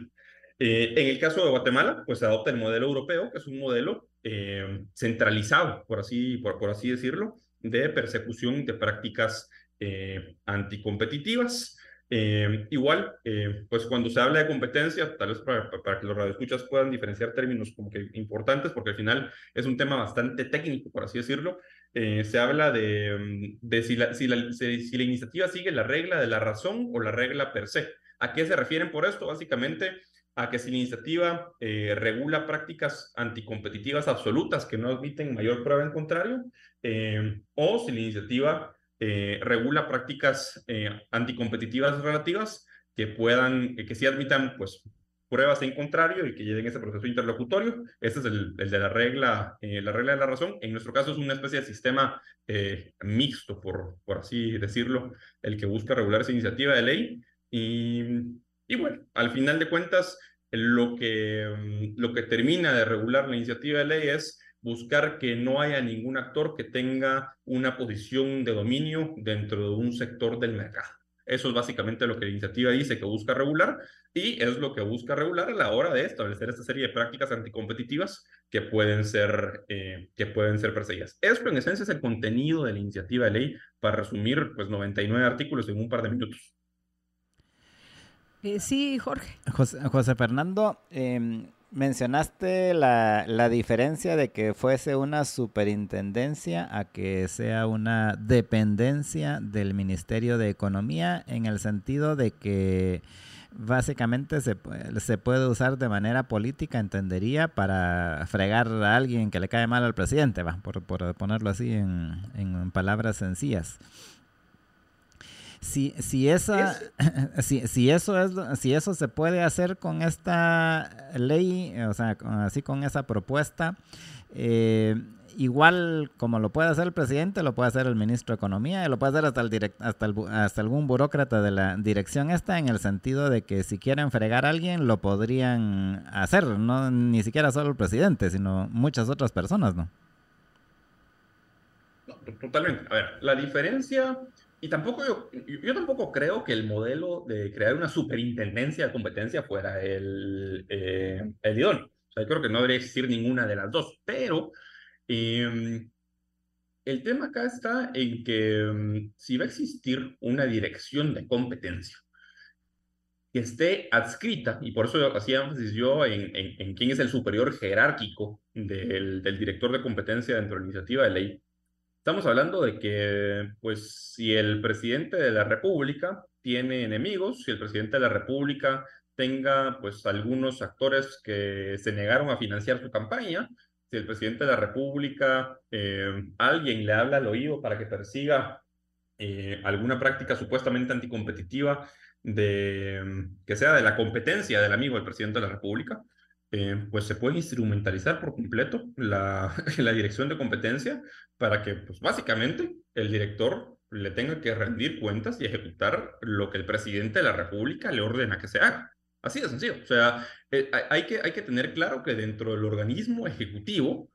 Eh, en el caso de Guatemala, pues se adopta el modelo europeo, que es un modelo centralizado, por así, por, por, así decirlo, de persecución de prácticas anticompetitivas. Eh, igual, eh, pues cuando se habla de competencia, tal vez para, para, que los radioescuchas puedan diferenciar términos como que importantes, porque al final es un tema bastante técnico, por así decirlo, eh, se habla de, de si, la, si, la, si, la, iniciativa sigue la regla de la razón o la regla per se. ¿A qué se refieren por esto? Básicamente a que si la iniciativa eh, regula prácticas anticompetitivas absolutas que no admiten mayor prueba en contrario, eh, o si la iniciativa eh, regula prácticas eh, anticompetitivas relativas que puedan, que sí admitan pues pruebas en contrario y que lleven ese proceso interlocutorio. Este es el, el de la regla, eh, la regla de la razón. En nuestro caso es una especie de sistema eh, mixto, por, por así decirlo, el que busca regular esa iniciativa de ley. Y, y bueno, al final de cuentas, lo que, lo que termina de regular la iniciativa de ley es buscar que no haya ningún actor que tenga una posición de dominio dentro de un sector del mercado. Eso es básicamente lo que la iniciativa dice que busca regular y es lo que busca regular a la hora de establecer esta serie de prácticas anticompetitivas que pueden ser, eh, que pueden ser perseguidas. Esto en esencia es el contenido de la iniciativa de ley para resumir pues 99 artículos en un par de minutos. Eh, sí, Jorge. José, José Fernando, eh, mencionaste la, la, diferencia de que fuese una superintendencia a que sea una dependencia del Ministerio de Economía en el sentido de que básicamente se, se puede usar de manera política, entendería, para fregar a alguien que le cae mal al presidente, va, por, por ponerlo así en, en palabras sencillas si, si esa si, si eso es si eso se puede hacer con esta ley o sea así con esa propuesta eh, igual como lo puede hacer el presidente lo puede hacer el ministro de economía y lo puede hacer hasta el direct, hasta, el, hasta algún burócrata de la dirección esta en el sentido de que si quieren fregar a alguien lo podrían hacer no ni siquiera solo el presidente sino muchas otras personas no no, totalmente. A ver, la diferencia y tampoco yo, yo tampoco creo que el modelo de crear una superintendencia de competencia fuera el, eh, el idóneo. O sea, yo creo que no debería existir ninguna de las dos, pero eh, el tema acá está en que um, si va a existir una dirección de competencia que esté adscrita, y por eso hacía énfasis yo en, en, en quién es el superior jerárquico del, del director de competencia dentro de la iniciativa de ley, Estamos hablando de que, pues, si el presidente de la República tiene enemigos, si el presidente de la República tenga, pues, algunos actores que se negaron a financiar su campaña, si el presidente de la República, eh, alguien le habla al oído para que persiga eh, alguna práctica supuestamente anticompetitiva de, que sea de la competencia del amigo del presidente de la República, eh, pues se puede instrumentalizar por completo la, la, dirección de competencia para que, pues básicamente, el director le tenga que rendir cuentas y ejecutar lo que el presidente de la República le ordena que se haga. Así de sencillo. O sea, eh, hay, que, hay que tener claro que dentro del organismo ejecutivo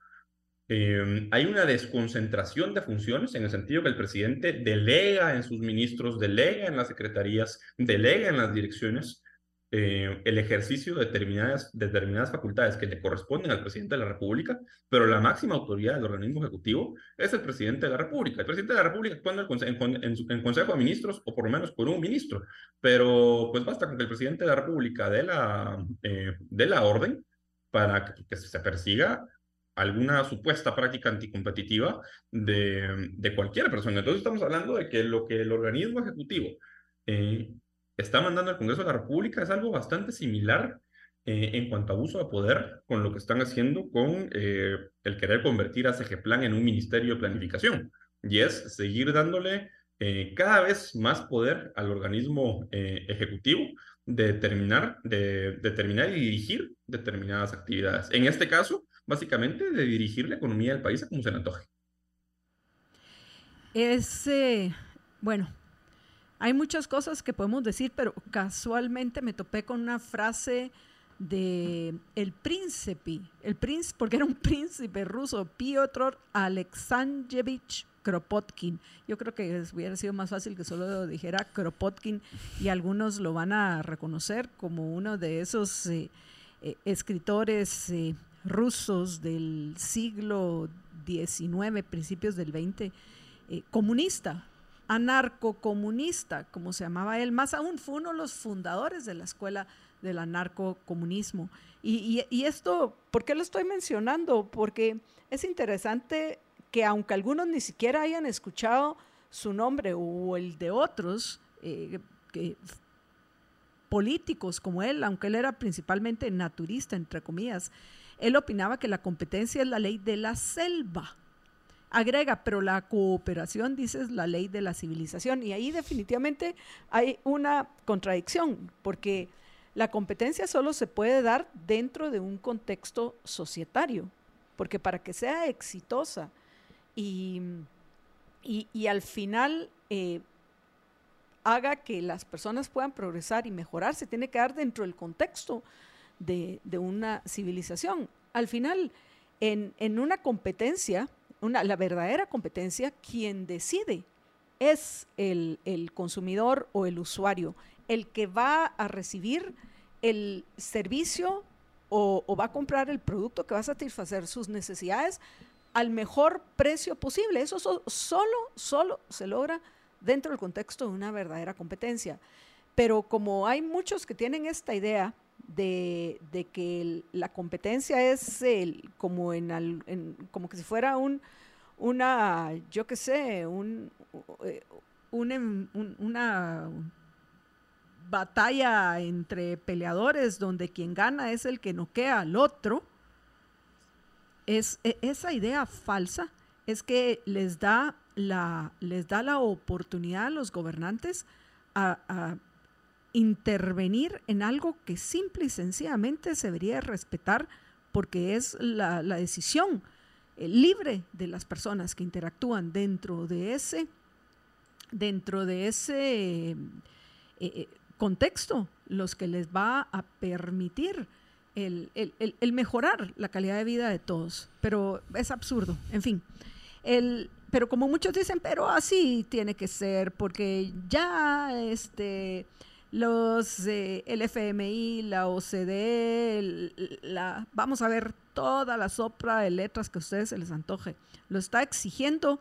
eh, hay una desconcentración de funciones en el sentido que el presidente delega en sus ministros, delega en las secretarías, delega en las direcciones eh, el ejercicio de determinadas, facultades que le corresponden al presidente de la República, pero la máxima autoridad del organismo ejecutivo es el presidente de la República. El presidente de la República actúa en, Consejo de Ministros o por lo menos por un ministro, pero pues basta con que el presidente de la República dé la, eh, dé la orden para que, se persiga alguna supuesta práctica anticompetitiva de, de cualquier persona. Entonces estamos hablando de que lo que el organismo ejecutivo eh, está mandando al Congreso de la República es algo bastante similar eh, en cuanto a abuso de poder con lo que están haciendo con eh, el querer convertir a CGPlan en un ministerio de planificación. Y es seguir dándole eh, cada vez más poder al organismo ejecutivo de determinar, de, de determinar y dirigir determinadas actividades. En este caso, básicamente, de dirigir la economía del país a como se le antoje. Es, bueno, hay muchas cosas que podemos decir, pero casualmente me topé con una frase de el príncipe, el príncipe, porque era un príncipe ruso, Piotr Alexandrovich Kropotkin. Yo creo que hubiera sido más fácil que solo dijera Kropotkin y algunos lo van a reconocer como uno de esos eh, eh, escritores eh, rusos del siglo XIX, principios del XX, comunista, anarcocomunista, como se llamaba él, más aún fue uno de los fundadores de la escuela del anarcocomunismo. Y, y, esto, ¿por qué lo estoy mencionando? Porque es interesante que aunque algunos ni siquiera hayan escuchado su nombre o el de otros eh, políticos como él, aunque él era principalmente naturista, entre comillas, él opinaba que la competencia es la ley de la selva. Agrega, pero la cooperación, dice, es la ley de la civilización. Y ahí definitivamente hay una contradicción, porque la competencia solo se puede dar dentro de un contexto societario, porque para que sea exitosa y, y, al final eh, haga que las personas puedan progresar y mejorar, se tiene que dar dentro del contexto de, una civilización. Al final, en, una competencia, una, la verdadera competencia, quien decide es el, consumidor o el usuario, el que va a recibir el servicio o, va a comprar el producto que va a satisfacer sus necesidades al mejor precio posible. Eso solo, solo se logra dentro del contexto de una verdadera competencia. Pero como hay muchos que tienen esta idea de, que la competencia es como, en, como que si fuera un, una, yo qué sé, un, eh, em, una batalla entre peleadores donde quien gana es el que noquea al otro, es, e, esa idea falsa es que les da la, les da la oportunidad a los gobernantes a, intervenir en algo que simple y sencillamente se debería respetar porque es la, decisión eh, libre de las personas que interactúan dentro de ese, dentro de ese eh, eh, contexto, los que les va a permitir el, el, mejorar la calidad de vida de todos. Pero es absurdo, en fin. El, pero como muchos dicen, pero así tiene que ser, porque ya este, los, eh, el FMI, la OCDE, la, vamos a ver toda la sopra de letras que a ustedes se les antoje, lo está exigiendo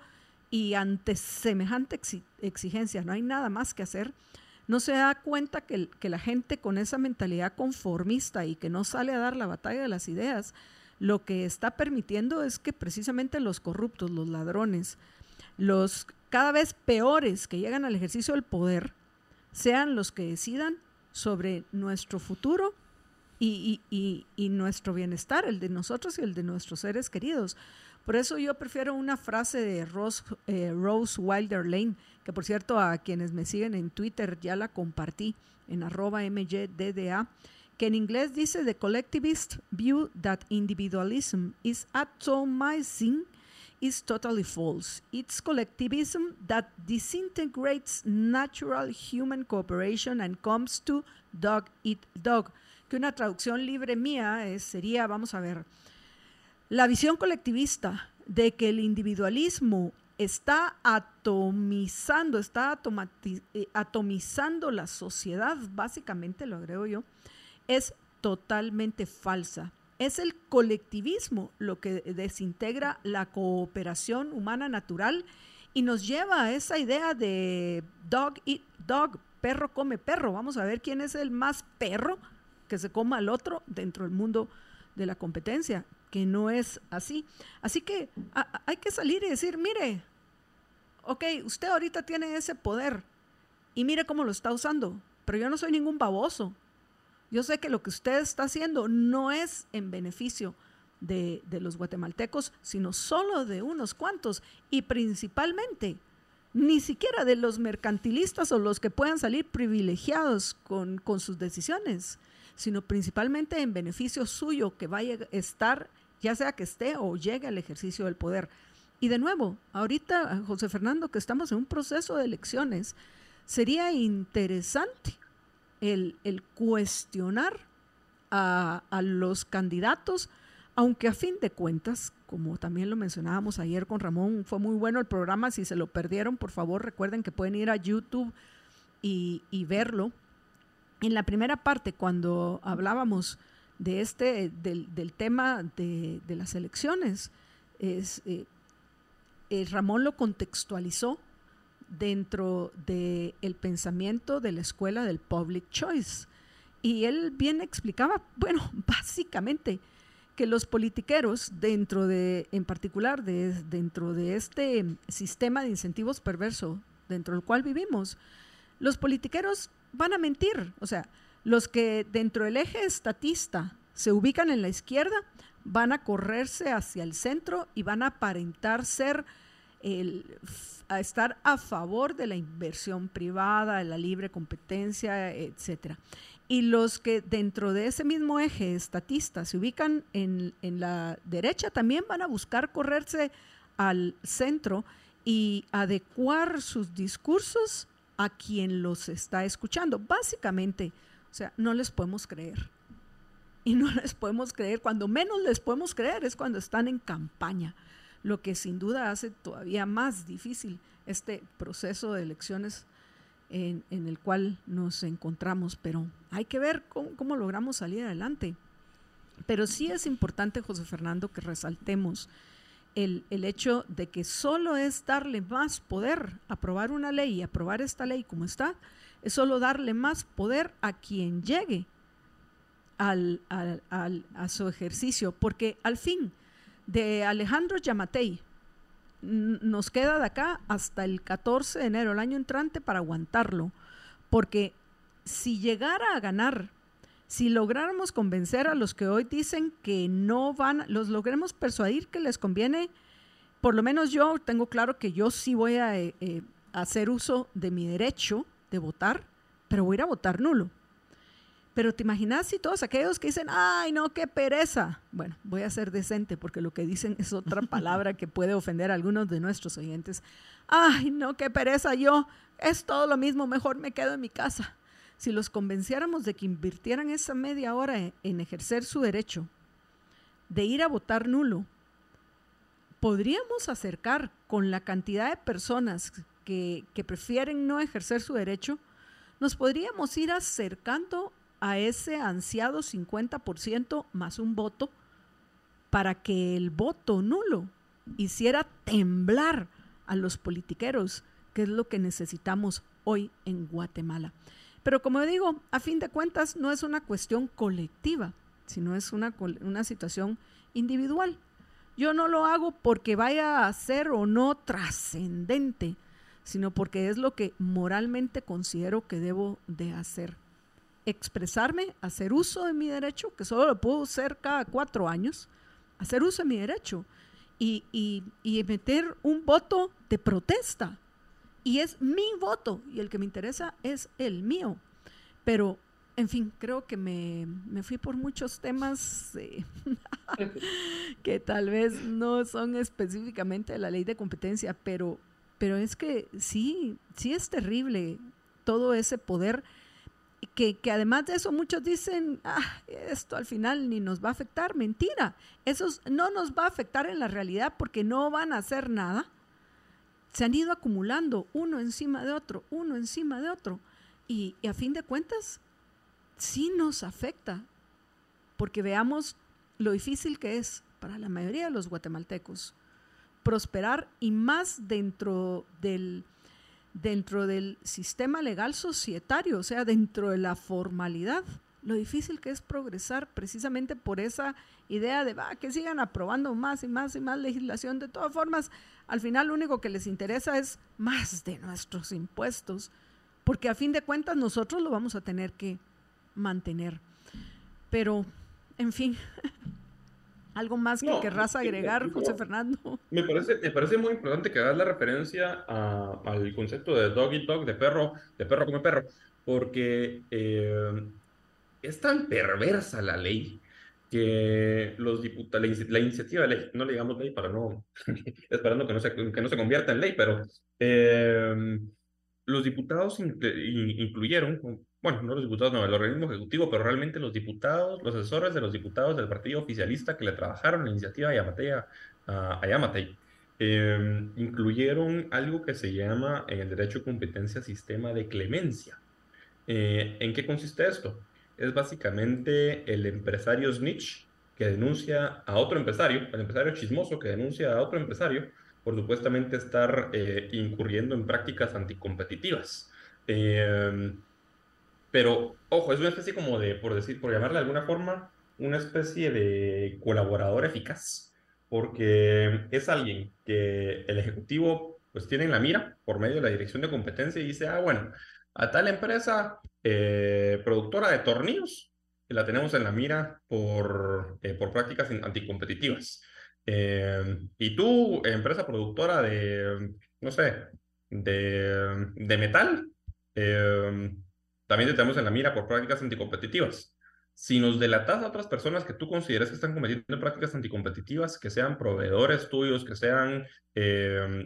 y ante semejante exigencia no hay nada más que hacer. No se da cuenta que, que la gente con esa mentalidad conformista y que no sale a dar la batalla de las ideas, lo que está permitiendo es que precisamente los corruptos, los ladrones, los cada vez peores que llegan al ejercicio del poder, sean los que decidan sobre nuestro futuro y, nuestro bienestar, el de nosotros y el de nuestros seres queridos. Por eso yo prefiero una frase de Rose, eh, Wilder Lane, que por cierto a quienes me siguen en Twitter ya la compartí en arroba que en inglés dice The collectivist view that individualism is atomizing is totally false. It's collectivism that disintegrates natural human cooperation and comes to dog eat dog. Que una traducción libre mía es, sería, vamos a ver, la visión colectivista de que el individualismo está atomizando, está eh, atomizando la sociedad, básicamente lo agrego yo, es totalmente falsa. Es el colectivismo lo que desintegra la cooperación humana natural y nos lleva a esa idea de dog eat dog, perro come perro. Vamos a ver quién es el más perro que se coma al otro dentro del mundo de la competencia, que no es así. Así que hay que salir y decir, mire, ok, usted ahorita tiene ese poder y mire cómo lo está usando, pero yo no soy ningún baboso. Yo sé que lo que usted está haciendo no es en beneficio de, los guatemaltecos, sino solo de unos cuantos y principalmente ni siquiera de los mercantilistas o los que puedan salir privilegiados con, con sus decisiones, sino principalmente en beneficio suyo que vaya a estar, ya sea que esté o llegue al ejercicio del poder. Y de nuevo, ahorita, José Fernando, que estamos en un proceso de elecciones, sería interesante el, cuestionar a, los candidatos, aunque a fin de cuentas, como también lo mencionábamos ayer con Ramón, fue muy bueno el programa, si se lo perdieron, por favor recuerden que pueden ir a YouTube y, verlo. En la primera parte, cuando hablábamos de este, del, tema de, las elecciones, es, eh, eh, Ramón lo contextualizó dentro del el pensamiento de la escuela del public choice. Y él bien explicaba, bueno, básicamente que los politiqueros, dentro de, en particular, de, dentro de este sistema de incentivos perverso dentro del cual vivimos, los politiqueros van a mentir. O sea, los que dentro del eje estatista se ubican en la izquierda van a correrse hacia el centro y van a aparentar ser el, a estar a favor de la inversión privada, de la libre competencia, etcétera. Y los que dentro de ese mismo eje estatista se ubican en, en la derecha también van a buscar correrse al centro y adecuar sus discursos a quien los está escuchando. Básicamente, o sea, no les podemos creer. Y no les podemos creer, cuando menos les podemos creer es cuando están en campaña, lo que sin duda hace todavía más difícil este proceso de elecciones en, el cual nos encontramos, pero hay que ver cómo, logramos salir adelante. Pero sí es importante, José Fernando, que resaltemos el, el, hecho de que solo es darle más poder, aprobar una ley y aprobar esta ley como está, es solo darle más poder a quien llegue al, a su ejercicio, porque al fin de Alejandro Yamatei nos queda de acá hasta el 14 de enero, el año entrante, para aguantarlo. Porque si llegara a ganar, si lográramos convencer a los que hoy dicen que no van, los logremos persuadir que les conviene, por lo menos yo tengo claro que yo sí voy a eh, eh, hacer uso de mi derecho de votar, pero voy a ir a votar nulo. Pero te imaginas si todos aquellos que dicen, ay, no, qué pereza. Bueno, voy a ser decente porque lo que dicen es otra palabra que puede ofender a algunos de nuestros oyentes. Ay, no, qué pereza yo. Es todo lo mismo, mejor me quedo en mi casa. Si los convenciéramos de que invirtieran esa media hora en ejercer su derecho, de ir a votar nulo, podríamos acercar con la cantidad de personas que, que prefieren no ejercer su derecho, nos podríamos ir acercando a ese ansiado 50% más un voto para que el voto nulo hiciera temblar a los politiqueros, que es lo que necesitamos hoy en Guatemala. Pero como digo, a fin de cuentas no es una cuestión colectiva, sino es una, una situación individual. Yo no lo hago porque vaya a ser o no trascendente, sino porque es lo que moralmente considero que debo de hacer expresarme, hacer uso de mi derecho, que solo lo puedo hacer cada cuatro años, hacer uso de mi derecho y, y, meter un voto de protesta. Y es mi voto y el que me interesa es el mío. Pero, en fin, creo que me, me fui por muchos temas eh, que tal vez no son específicamente de la ley de competencia, pero, pero es que sí, sí es terrible todo ese poder que, además de eso muchos dicen, ah, esto al final ni nos va a afectar. Mentira, eso no nos va a afectar en la realidad porque no van a hacer nada. Se han ido acumulando uno encima de otro, uno encima de otro. Y, y a fin de cuentas, sí nos afecta, porque veamos lo difícil que es para la mayoría de los guatemaltecos prosperar y más dentro del dentro del sistema legal societario, o sea, dentro de la formalidad. Lo difícil que es progresar precisamente por esa idea de que sigan aprobando más y más y más legislación. De todas formas, al final lo único que les interesa es más de nuestros impuestos, porque a fin de cuentas nosotros lo vamos a tener que mantener. Pero, en fin, ¿Algo más que querrás agregar, José Fernando? Me parece, me parece muy importante que hagas la referencia al concepto de dog eat dog, de perro, de perro come perro, porque eh, es tan perversa la ley que los diputados, la, iniciativa de ley, no le digamos ley para no, esperando que no se, que no se convierta en ley, pero eh, los diputados incluyeron bueno, no los diputados, no, el organismo ejecutivo, pero realmente los diputados, los asesores de los diputados del partido oficialista que le trabajaron la iniciativa a Yamatei, em, incluyeron algo que se llama en el derecho de competencia sistema de clemencia. Eh, ¿En qué consiste esto? Es básicamente el empresario snitch que denuncia a otro empresario, el empresario chismoso que denuncia a otro empresario por supuestamente estar eh, incurriendo en prácticas anticompetitivas. Em, pero, ojo, es una especie como de, por decir, por llamarle de alguna forma, una especie de colaborador eficaz, porque es alguien que el ejecutivo pues tiene en la mira por medio de la dirección de competencia y dice, ah, bueno, a tal empresa eh, productora de tornillos, la tenemos en la mira por, eh, por prácticas anticompetitivas. Eh, y tú, empresa productora de, no sé, de, de metal, también te tenemos en la mira por prácticas anticompetitivas. Si nos delatas a otras personas que tú consideres que están cometiendo prácticas anticompetitivas, que sean proveedores tuyos, que sean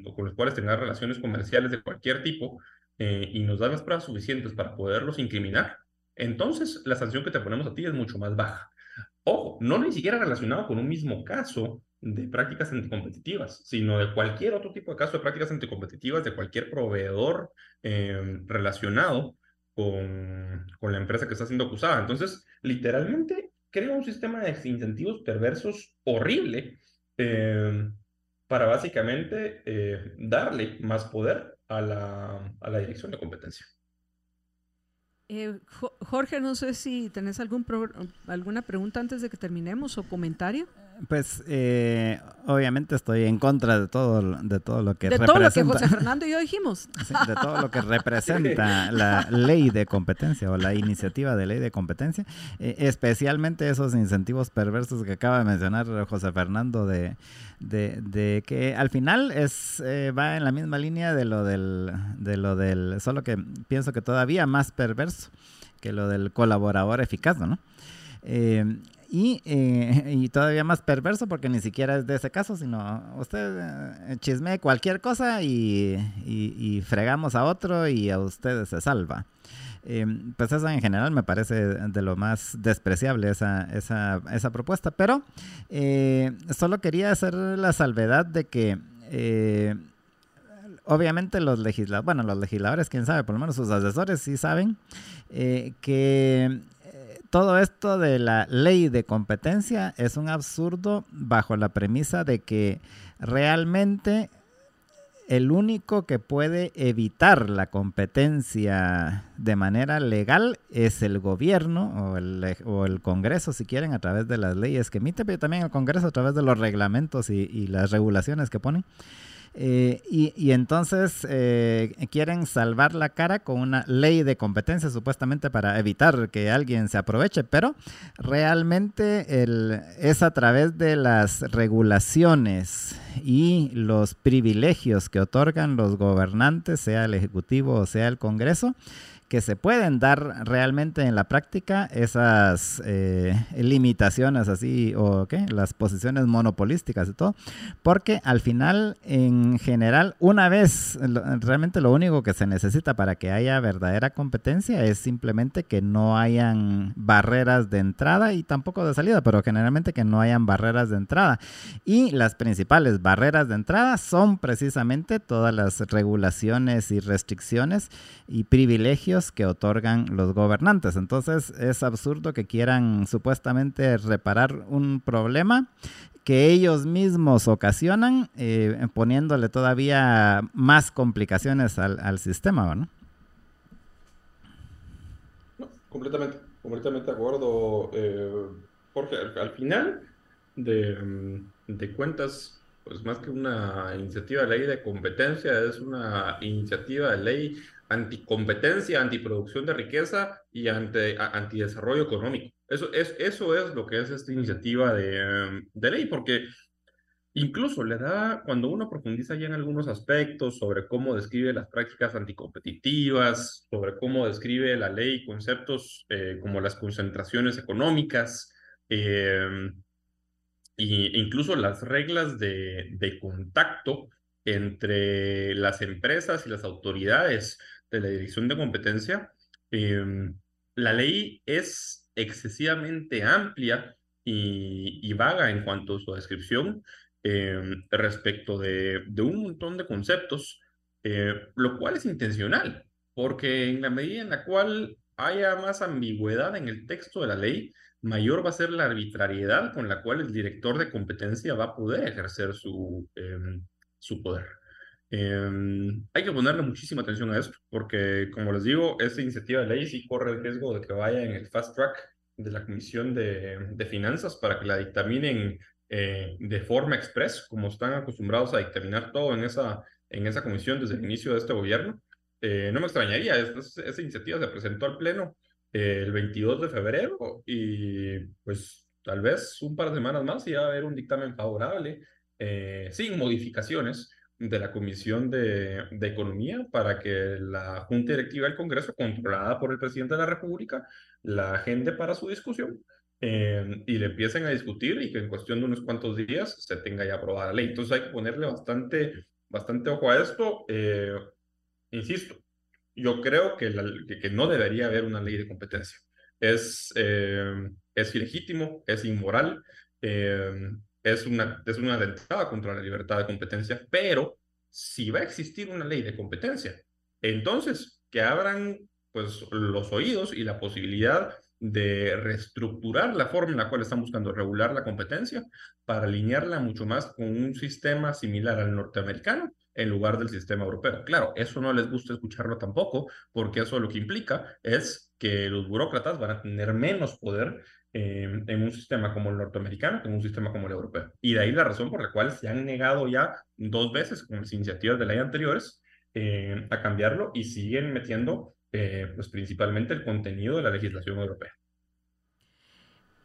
o con los cuales tengas relaciones comerciales de cualquier tipo, eh, y nos dan las pruebas suficientes para poderlos incriminar, entonces la sanción que te ponemos a ti es mucho más baja. Ojo, no ni siquiera relacionado con un mismo caso de prácticas anticompetitivas, sino de cualquier otro tipo de caso de prácticas anticompetitivas de cualquier proveedor eh, relacionado con, con, la empresa que está siendo acusada. Entonces, literalmente crea un sistema de incentivos perversos horrible eh, para básicamente darle más poder a la, a la dirección de competencia. Eh, Jorge, no sé si tenés algún alguna pregunta antes de que terminemos o comentario. Pues eh, obviamente estoy en contra de todo, de todo lo que de todo lo que José Fernando y yo dijimos. de todo lo que representa la ley de competencia o la iniciativa de ley de competencia, eh, especialmente esos incentivos perversos que acaba de mencionar José Fernando de, de, que al final es eh, va en la misma línea de lo del de lo del solo que pienso que todavía más perverso que lo del colaborador eficaz, ¿no? Eh, y, eh, y, todavía más perverso porque ni siquiera es de ese caso, sino usted eh, chisme cualquier cosa y, y, fregamos a otro y a usted se salva. Eh, pues eso en general me parece de lo más despreciable esa, esa, esa propuesta, pero solo quería hacer la salvedad de que obviamente los legisladores, bueno, los legisladores, quién sabe, por lo menos sus asesores sí saben que todo esto de la ley de competencia es un absurdo bajo la premisa de que realmente el único que puede evitar la competencia de manera legal es el gobierno o el, o el, Congreso, si quieren, a través de las leyes que emite, pero también el Congreso a través de los reglamentos y, las regulaciones que ponen. Eh, y, entonces eh, quieren salvar la cara con una ley de competencia supuestamente para evitar que alguien se aproveche, pero realmente es a través de las regulaciones y los privilegios que otorgan los gobernantes, sea el Ejecutivo o sea el Congreso, que se pueden dar realmente en la práctica esas eh, limitaciones así o qué, las posiciones monopolísticas y todo, porque al final en general una vez realmente lo único que se necesita para que haya verdadera competencia es simplemente que no hayan barreras de entrada y tampoco de salida, pero generalmente que no hayan barreras de entrada. Y las principales barreras de entrada son precisamente todas las regulaciones y restricciones y privilegios que otorgan los gobernantes. Entonces es absurdo que quieran supuestamente reparar un problema que ellos mismos ocasionan eh, poniéndole todavía más complicaciones al, sistema, ¿no? completamente, completamente de acuerdo, eh, Jorge. Al, final de, mm, de cuentas, pues más que una iniciativa de ley de competencia, es una iniciativa de ley anticompetencia, antiproducción de riqueza y anti, antidesarrollo económico. Eso es, eso es lo que es esta iniciativa de, de ley, porque incluso le da, cuando uno profundiza ya en algunos aspectos sobre cómo describe las prácticas anticompetitivas, sobre cómo describe la ley conceptos eh, como las concentraciones económicas, eh, e incluso las reglas de contacto entre las empresas y las autoridades de la Dirección de Competencia, em, la ley es excesivamente amplia y, vaga en cuanto a su descripción em, respecto de, un montón de conceptos, eh, lo cual es intencional, porque en la medida en la cual haya más ambigüedad en el texto de la ley, mayor va a ser la arbitrariedad con la cual el director de competencia va a poder ejercer su, em, su poder. Em, hay que ponerle muchísima atención a esto, porque como les digo, esta iniciativa de ley sí corre el riesgo de que vaya en el fast track de la Comisión de, de Finanzas para que la dictaminen eh, de forma express, como están acostumbrados a dictaminar todo en esa, en esa comisión desde el inicio de este gobierno. Eh, no me extrañaría, esta, esta, iniciativa se presentó al Pleno eh, el 22 de febrero y pues tal vez un par de semanas más y va a haber un dictamen favorable, sin modificaciones de la Comisión de, de, Economía para que la Junta Directiva del Congreso, controlada por el presidente de la República, la agende para su discusión eh, y le empiecen a discutir y que en cuestión de unos cuantos días se tenga ya aprobada la ley. Entonces hay que ponerle bastante, bastante ojo a esto. Eh, insisto, yo creo que, que, no debería haber una ley de competencia. Es, eh, es ilegítimo, es inmoral, es, una, es una atentada contra la libertad de competencia, pero si va a existir una ley de competencia, entonces que abran pues, los oídos y la posibilidad de reestructurar la forma en la cual están buscando regular la competencia para alinearla mucho más con un sistema similar al norteamericano en lugar del sistema europeo. Claro, eso no les gusta escucharlo tampoco, porque eso lo que implica es que los burócratas van a tener menos poder eh, en un sistema como el norteamericano que en un sistema como el europeo. Y de ahí la razón por la cual se han negado ya dos veces con las iniciativas de ley anteriores eh, a cambiarlo y siguen metiendo eh, pues principalmente el contenido de la legislación europea.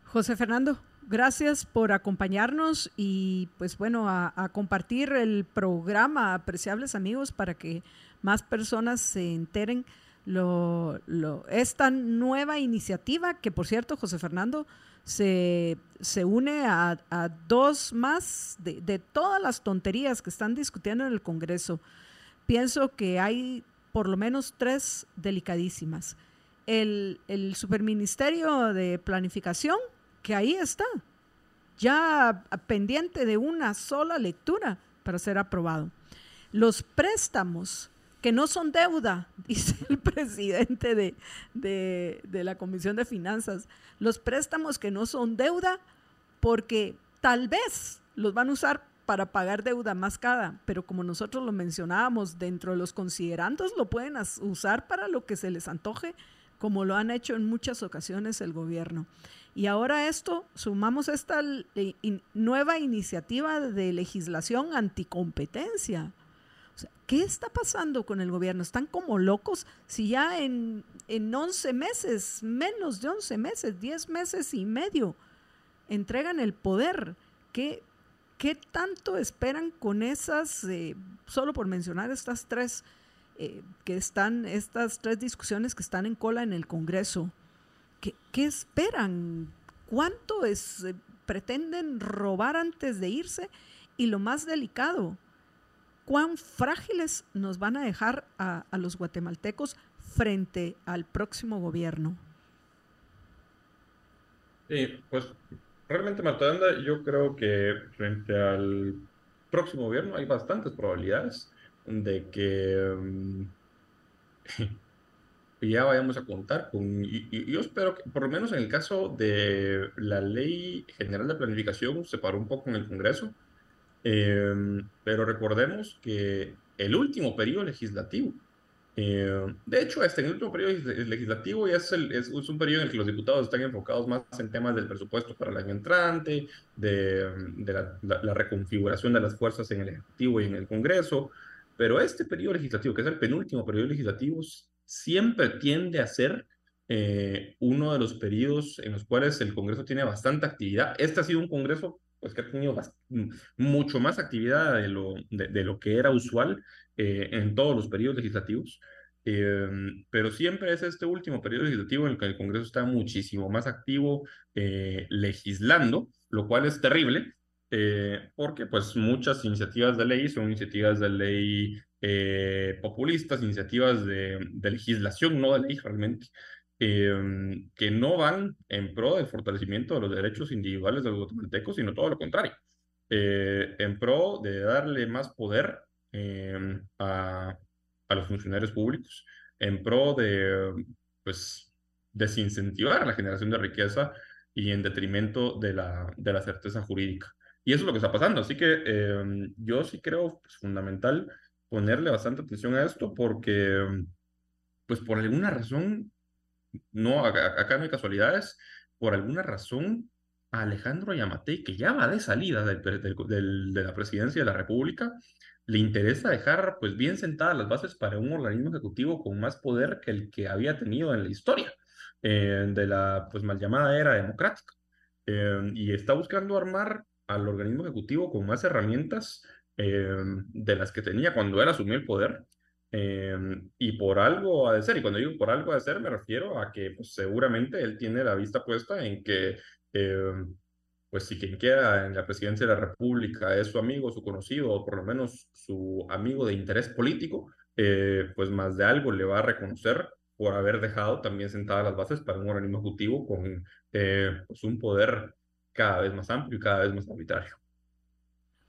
José Fernando, gracias por acompañarnos y pues bueno, a, compartir el programa, apreciables amigos, para que más personas se enteren lo, lo, esta nueva iniciativa, que por cierto, José Fernando, se, se une a, dos más de, de todas las tonterías que están discutiendo en el Congreso. Pienso que hay por lo menos tres delicadísimas. El, el Superministerio de Planificación, que ahí está, ya pendiente de una sola lectura para ser aprobado. Los préstamos que no son deuda, dice el presidente de, de, de, la Comisión de Finanzas, los préstamos que no son deuda porque tal vez los van a usar para pagar deuda más cara, pero como nosotros lo mencionábamos, dentro de los considerandos lo pueden usar para lo que se les antoje, como lo han hecho en muchas ocasiones el gobierno. Y ahora esto, sumamos esta nueva iniciativa de legislación anticompetencia. ¿Qué está pasando con el gobierno? ¿Están como locos? Si ya en, en 11 meses, menos de 11 meses, 10 meses y medio, entregan el poder. ¿Qué, ¿Qué tanto esperan con esas, eh, solo por mencionar estas tres, eh, que están, estas tres discusiones que están en cola en el Congreso? ¿Qué, qué esperan? ¿Cuánto es, eh, pretenden robar antes de irse? Y lo más delicado, ¿cuán frágiles nos van a dejar a, los guatemaltecos frente al próximo gobierno? Sí, pues realmente, Marta yo creo que frente al próximo gobierno hay bastantes probabilidades de que mm, ya vayamos a contar con, y, yo espero que por lo menos en el caso de la ley general de planificación se paró un poco en el Congreso, em, pero recordemos que el último periodo legislativo eh, de hecho, este el último periodo legislativo es, es, un periodo en el que los diputados están enfocados más en temas del presupuesto para el año entrante, de, de la, la, reconfiguración de las fuerzas en el Ejecutivo y en el Congreso, pero este periodo legislativo, que es el penúltimo periodo legislativo, siempre tiende a ser eh, uno de los periodos en los cuales el Congreso tiene bastante actividad. Este ha sido un Congreso pues, que ha tenido mucho más actividad de lo, de lo que era usual eh, en todos los periodos legislativos, em, pero siempre es este último periodo legislativo en el que el Congreso está muchísimo más activo eh, legislando, lo cual es terrible, eh, porque pues muchas iniciativas de ley son iniciativas de ley populistas, iniciativas de, de, legislación, no de ley realmente, em, que no van en pro del fortalecimiento de los derechos individuales de los guatemaltecos, sino todo lo contrario, en pro de darle más poder Em, a, a, los funcionarios públicos en pro de, pues, desincentivar la generación de riqueza y en detrimento de la, de la certeza jurídica. Y eso es lo que está pasando. Así que em, yo sí creo pues, fundamental ponerle bastante atención a esto porque, pues por alguna razón, no, acá no hay casualidades, por alguna razón, Alejandro Yamatei, que ya va de salida de la presidencia de la República, le interesa dejar pues bien sentadas las bases para un organismo ejecutivo con más poder que el que había tenido en la historia eh, de la pues mal llamada era democrática. Eh, y está buscando armar al organismo ejecutivo con más herramientas eh, de las que tenía cuando él asumió el poder. Y por algo ha de ser, y cuando digo por algo ha de ser, me refiero a que pues, seguramente él tiene la vista puesta en que pues si quien queda en la presidencia de la República es su amigo, su conocido, o por lo menos su amigo de interés político, eh, pues más de algo le va a reconocer por haber dejado también sentadas las bases para un organismo ejecutivo con eh, pues un poder cada vez más amplio y cada vez más arbitrario.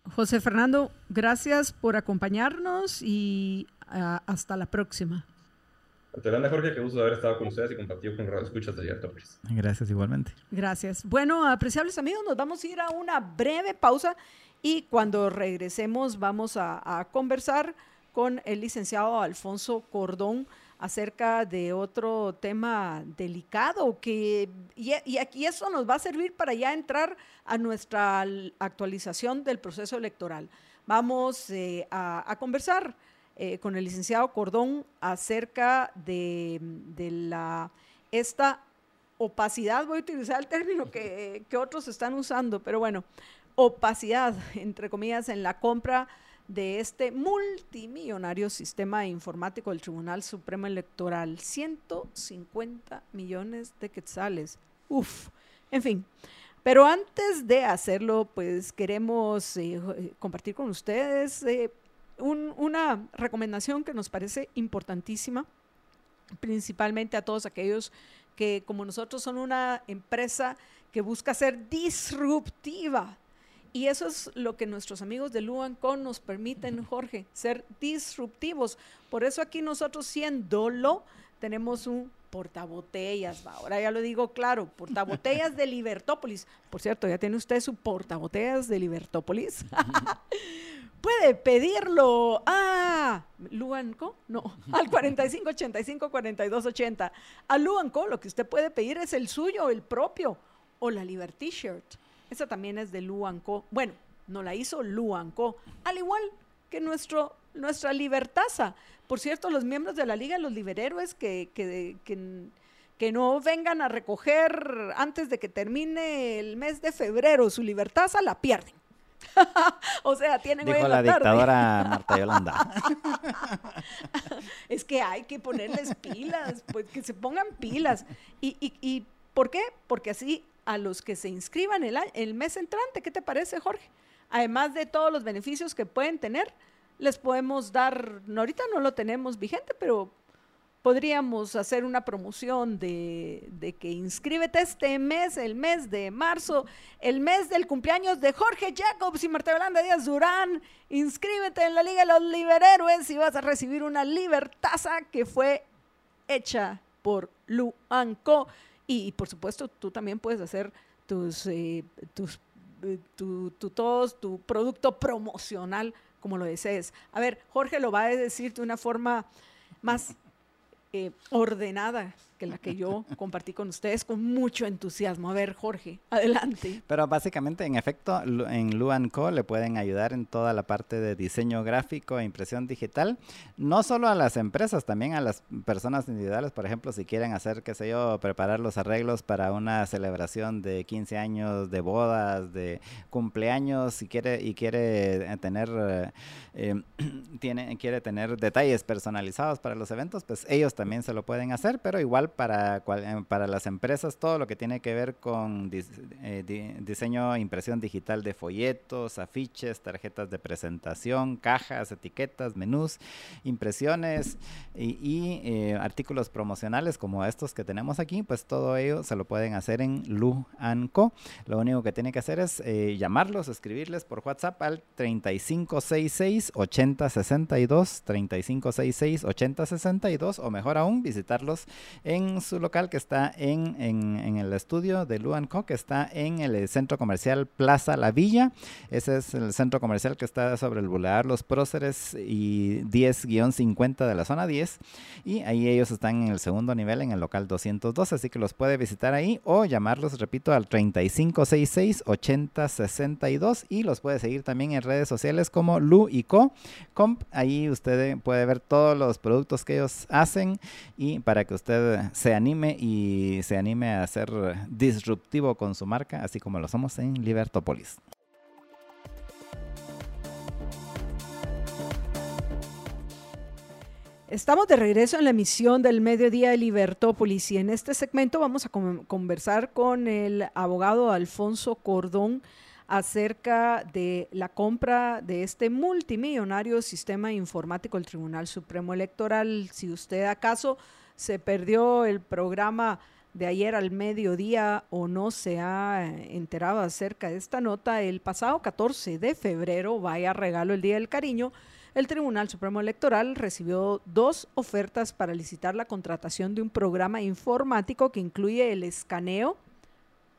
José Fernando, gracias por acompañarnos y ah, hasta la próxima. Yolanda Jorge, qué gusto haber estado con ustedes y compartido con Radio Escuchas de Abierto Gracias igualmente. Gracias. Bueno, apreciables amigos, nos vamos a ir a una breve pausa y cuando regresemos vamos a, conversar con el licenciado Alfonso Cordón acerca de otro tema delicado que y, aquí eso nos va a servir para ya entrar a nuestra actualización del proceso electoral. Vamos eh, a conversar eh, con el licenciado Cordón acerca de, la, esta opacidad, voy a utilizar el término que, que, otros están usando, pero bueno, opacidad, entre comillas, en la compra de este multimillonario sistema informático del Tribunal Supremo Electoral. 150 millones de quetzales. Uf, en fin. Pero antes de hacerlo, pues queremos eh, compartir con ustedes eh, una recomendación que nos parece importantísima, principalmente a todos aquellos que como nosotros son una empresa que busca ser disruptiva. Y eso es lo que nuestros amigos de Luancon nos permiten, Jorge, ser disruptivos. Por eso aquí nosotros siéndolo, tenemos un portabotellas, ahora ya lo digo claro, portabotellas de Libertópolis. Por cierto, ya tiene usted su portabotellas de Libertópolis. Puede pedirlo a Luanco, no, al 4585 4280. A Luanco lo que usted puede pedir es el suyo, el propio, o la Liberty Shirt. Esa también es de Luanco. Bueno, no la hizo Luanco, al igual que nuestro, nuestra Libertaza. Por cierto, los miembros de la Liga, los Liberhéroes, que, que, que, que no vengan a recoger antes de que termine el mes de febrero su Libertaza, la pierden. o sea, tienen Dijo la, dictadora Marta Yolanda. es que hay que ponerles pilas, pues que se pongan pilas. ¿Y, y, y por qué? Porque así a los que se inscriban el, el mes entrante, ¿qué te parece, Jorge? Además de todos los beneficios que pueden tener, les podemos dar, ahorita no lo tenemos vigente, pero podríamos hacer una promoción de, que inscríbete este mes, el mes de marzo, el mes del cumpleaños de Jorge Jacobs y Marta Belanda Díaz Durán. Inscríbete en la Liga de los Liberhéroes y vas a recibir una libertaza que fue hecha por Luanco. Y, por supuesto, tú también puedes hacer tus, eh, tus eh, tu, tu, tu producto promocional como lo desees. A ver, Jorge lo va a decir de una forma más ordenada que la que yo compartí con ustedes con mucho entusiasmo. A ver, Jorge, adelante. Pero básicamente, en efecto, en Luanco le pueden ayudar en toda la parte de diseño gráfico e impresión digital, no solo a las empresas, también a las personas individuales, por ejemplo, si quieren hacer, qué sé yo, preparar los arreglos para una celebración de 15 años, de bodas, de cumpleaños, si quiere y quiere eh, tener eh, eh, tiene, quiere tener detalles personalizados para los eventos, pues ellos también se lo pueden hacer, pero igual para, eh, para las empresas todo lo que tiene que ver con eh, diseño e impresión digital de folletos, afiches, tarjetas de presentación, cajas, etiquetas, menús, impresiones y, eh, artículos promocionales como estos que tenemos aquí, pues todo ello se lo pueden hacer en Lu Co. Lo único que tiene que hacer es llamarlos, escribirles por WhatsApp al 3566 8062 3566 8062 o mejor aún visitarlos en en su local que está en, en, el estudio de Luanco, que está en el centro comercial Plaza La Villa. Ese es el centro comercial que está sobre el Boulevard Los Próceres y 10-50 de la zona 10. Y ahí ellos están en el segundo nivel, en el local 212, así que los puede visitar ahí o llamarlos, repito, al 3566-8062 y los puede seguir también en redes sociales como Lu y Co. Comp. Ahí usted puede ver todos los productos que ellos hacen y para que usted se anime y se anime a ser disruptivo con su marca, así como lo somos en Libertópolis. Estamos de regreso en la emisión del Mediodía de Libertópolis y en este segmento vamos a conversar con el abogado Alfonso Cordón acerca de la compra de este multimillonario sistema informático del Tribunal Supremo Electoral. Si usted acaso se perdió el programa de ayer al mediodía o no se ha enterado acerca de esta nota, el pasado 14 de febrero, vaya regalo el Día del Cariño, el Tribunal Supremo Electoral recibió dos ofertas para licitar la contratación de un programa informático que incluye el escaneo,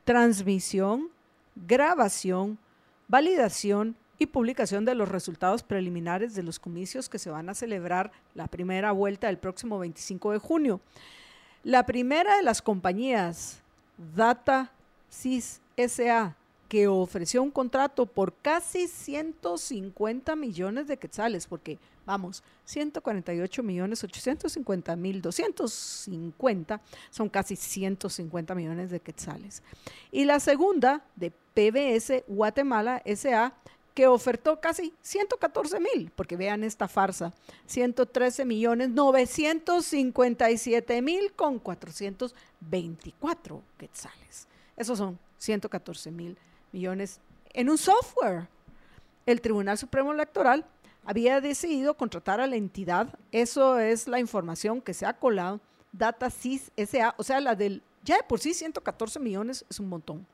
transmisión, grabación, validación y publicación de los resultados preliminares de los comicios que se van a celebrar la primera vuelta el próximo 25 de junio. La primera de las compañías, Data Sys SA, que ofreció un contrato por casi 150 millones de quetzales, porque vamos, 148 millones 850 mil 250 son casi 150 millones de quetzales. Y la segunda de PBS Guatemala SA que ofertó casi 114 mil, porque vean esta farsa, 113 millones 957 mil con 424 quetzales. Esos son 114 mil millones en un software. El Tribunal Supremo Electoral había decidido contratar a la entidad, eso es la información que se ha colado, DataSys SA, o sea, la del, ya de por sí 114 millones es un montón,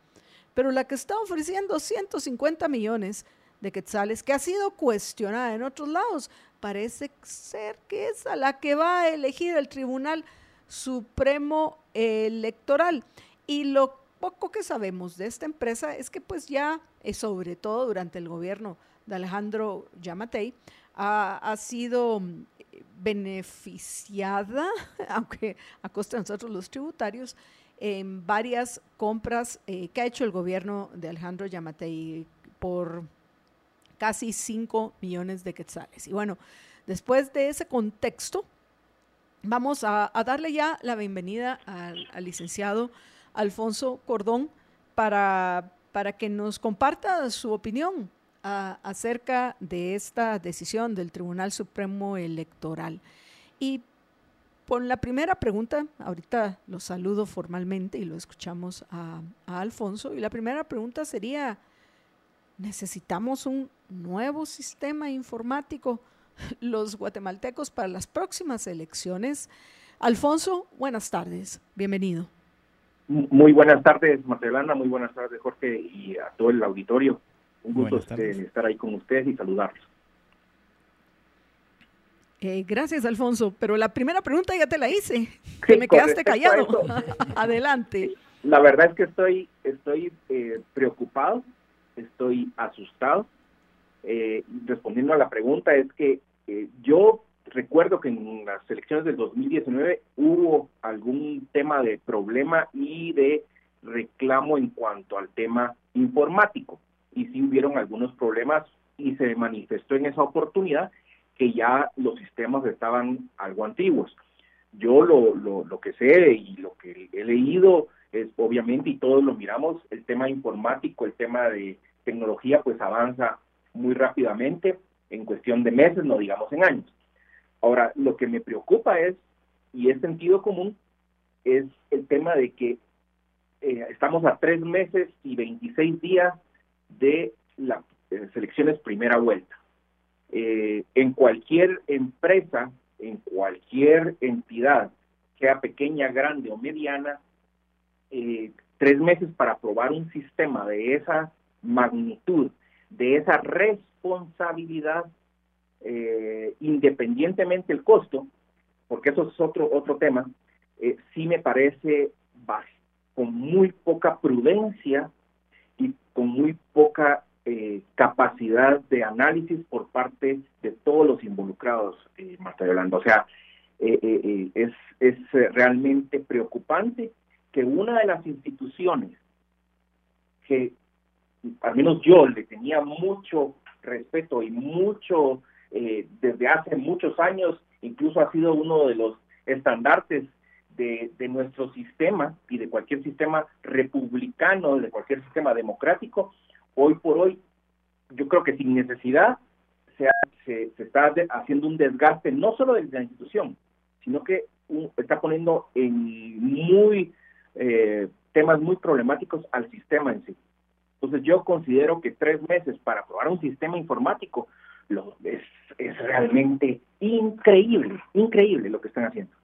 pero la que está ofreciendo 150 millones de quetzales, que ha sido cuestionada en otros lados, parece ser que es a la que va a elegir el Tribunal Supremo Electoral. Y lo poco que sabemos de esta empresa es que pues ya, eh, sobre todo durante el gobierno de Alejandro Yamatei, ha, sido mm, beneficiada, aunque a costa de nosotros los tributarios, en varias compras eh, que ha hecho el gobierno de Alejandro Yamatei por casi 5 millones de quetzales. Y bueno, después de ese contexto, vamos a, darle ya la bienvenida al licenciado Alfonso Cordón para, para que nos comparta su opinión acerca de esta decisión del Tribunal Supremo Electoral. Y por la primera pregunta, ahorita lo saludo formalmente y lo escuchamos a Alfonso, y la primera pregunta sería, ¿necesitamos un nuevo sistema informático los guatemaltecos para las próximas elecciones? Alfonso, buenas tardes, bienvenido. Muy buenas tardes, Marcelana, muy buenas tardes, Jorge, y a todo el auditorio. Un gusto estar ahí con ustedes y saludarlos. Eh, gracias, Alfonso. Pero la primera pregunta ya te la hice. que me quedaste callado. Adelante. La verdad es que estoy, estoy eh, preocupado, estoy asustado. Eh, respondiendo a la pregunta, es que yo recuerdo que en las elecciones del 2019 hubo algún tema de problema y de reclamo en cuanto al tema informático. Y sí hubieron algunos problemas y se manifestó en esa oportunidad que ya los sistemas estaban algo antiguos. Yo lo, lo, lo que sé y lo que he leído es obviamente, y todos lo miramos, el tema informático, el tema de tecnología, pues avanza muy rápidamente en cuestión de meses, no digamos en años. Ahora, lo que me preocupa es, y es sentido común, es el tema de que eh, estamos a tres meses y 26 días de las eh, elecciones primera vuelta. Eh, en cualquier empresa, en cualquier entidad, sea pequeña, grande o mediana, tres meses para aprobar un sistema de esa magnitud, de esa responsabilidad eh, independientemente el costo, porque eso es otro, otro tema, eh, sí me parece con muy poca prudencia y con muy poca eh, capacidad de análisis por parte de todos los involucrados, eh, Marta Yolanda. O sea, eh, es, es realmente preocupante que una de las instituciones que al menos yo le tenía mucho respeto y mucho, desde hace muchos años, incluso ha sido uno de los estandartes de, nuestro sistema y de cualquier sistema republicano, de cualquier sistema democrático, hoy por hoy, yo creo que sin necesidad se, se, está haciendo un desgaste no solo de la institución, sino que está poniendo en muy eh, temas muy problemáticos al sistema en sí. Entonces yo considero que tres meses para aprobar un sistema informático lo, es realmente increíble, increíble lo que están haciendo.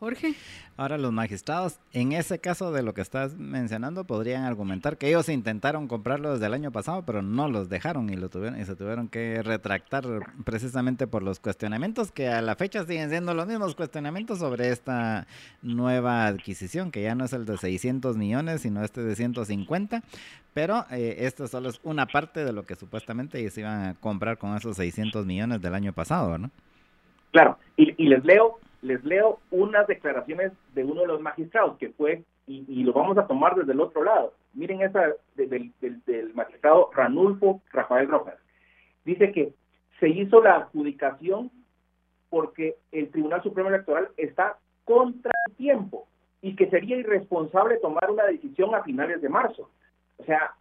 Jorge. Ahora los magistrados, en ese caso de lo que estás mencionando, podrían argumentar que ellos intentaron comprarlo desde el año pasado, pero no los dejaron y lo tuvieron y se tuvieron que retractar precisamente por los cuestionamientos que a la fecha siguen siendo los mismos cuestionamientos sobre esta nueva adquisición, que ya no es el de 600 millones, sino este de 150, pero eh, esto solo es una parte de lo que supuestamente ellos iban a comprar con esos 600 millones del año pasado, ¿no? Claro, y, y les leo les leo unas declaraciones de uno de los magistrados que fue, y, lo vamos a tomar desde el otro lado. Miren esa del, del, magistrado Ranulfo Rafael Rojas. Dice que se hizo la adjudicación porque el Tribunal Supremo Electoral está contra el tiempo y que sería irresponsable tomar una decisión a finales de marzo. O sea,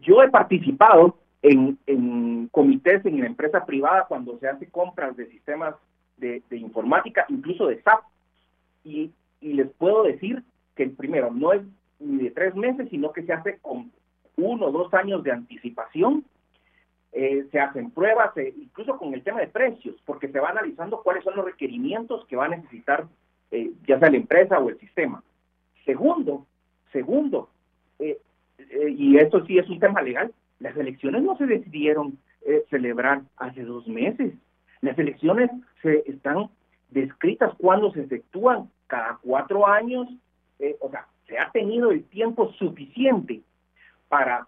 yo he participado en, en comités en la empresa privada cuando se hace compras de sistemas de, informática, incluso de SAP. Y, les puedo decir que el primero no es ni de tres meses, sino que se hace con uno o dos años de anticipación. Eh, se hacen pruebas, eh, incluso con el tema de precios, porque se va analizando cuáles son los requerimientos que va a necesitar eh, ya sea la empresa o el sistema. Segundo, segundo, y esto sí es un tema legal, las elecciones no se decidieron celebrar hace dos meses. Las elecciones se están descritas cuando se efectúan cada cuatro años, eh, o sea, se ha tenido el tiempo suficiente para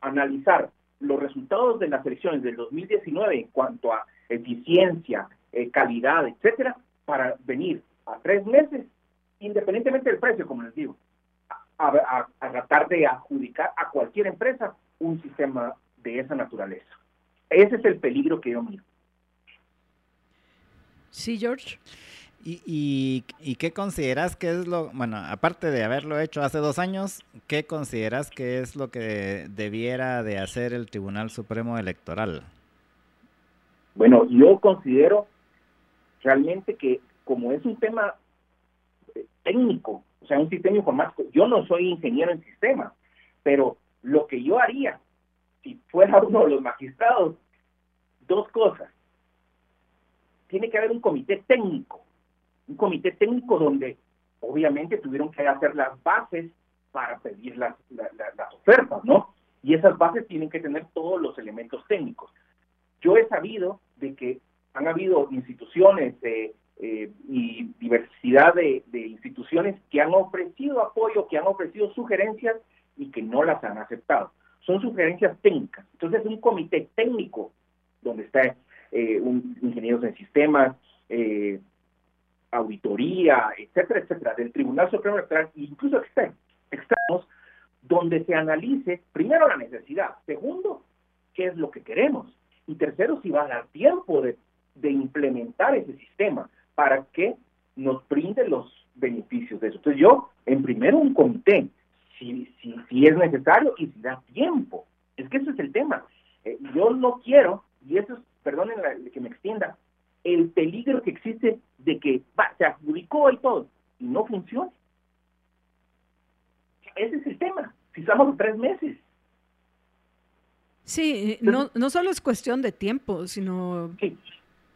analizar los resultados de las elecciones del 2019 en cuanto a eficiencia, eh, calidad, etcétera, para venir a tres meses, independientemente del precio, como les digo, a tratar de adjudicar a cualquier empresa un sistema de esa naturaleza. Ese es el peligro que yo miro. Sí, George. ¿Y, y, qué consideras que es lo, bueno, aparte de haberlo hecho hace dos años, qué consideras que es lo que debiera de hacer el Tribunal Supremo Electoral? Bueno, yo considero realmente que como es un tema eh, técnico, o sea, un sistema informático, yo no soy ingeniero en sistemas, pero lo que yo haría si fuera uno de los magistrados, dos cosas tiene que haber un comité técnico, un comité técnico donde obviamente tuvieron que hacer las bases para pedir las, ofertas, ¿no? Y esas bases tienen que tener todos los elementos técnicos. Yo he sabido de que han habido instituciones eh, y diversidad de, de, instituciones que han ofrecido apoyo, que han ofrecido sugerencias y que no las han aceptado. Son sugerencias técnicas. Entonces, un comité técnico donde está eh, un, ingenieros en sistemas, eh, auditoría, etcétera, etcétera, del Tribunal Supremo Electoral, incluso externos, donde se analice primero la necesidad, segundo, qué es lo que queremos, y tercero, si va a dar tiempo de, implementar ese sistema para que nos brinde los beneficios de eso. Entonces yo, en primero, un comité, si, si, si es necesario y si da tiempo. Es que ese es el tema. Eh, yo no quiero, y eso es perdonen que me extienda, el peligro que existe de que se adjudicó y todo, y no funcione. Ese es el tema. Si estamos tres meses. Sí, no, no solo es cuestión de tiempo, sino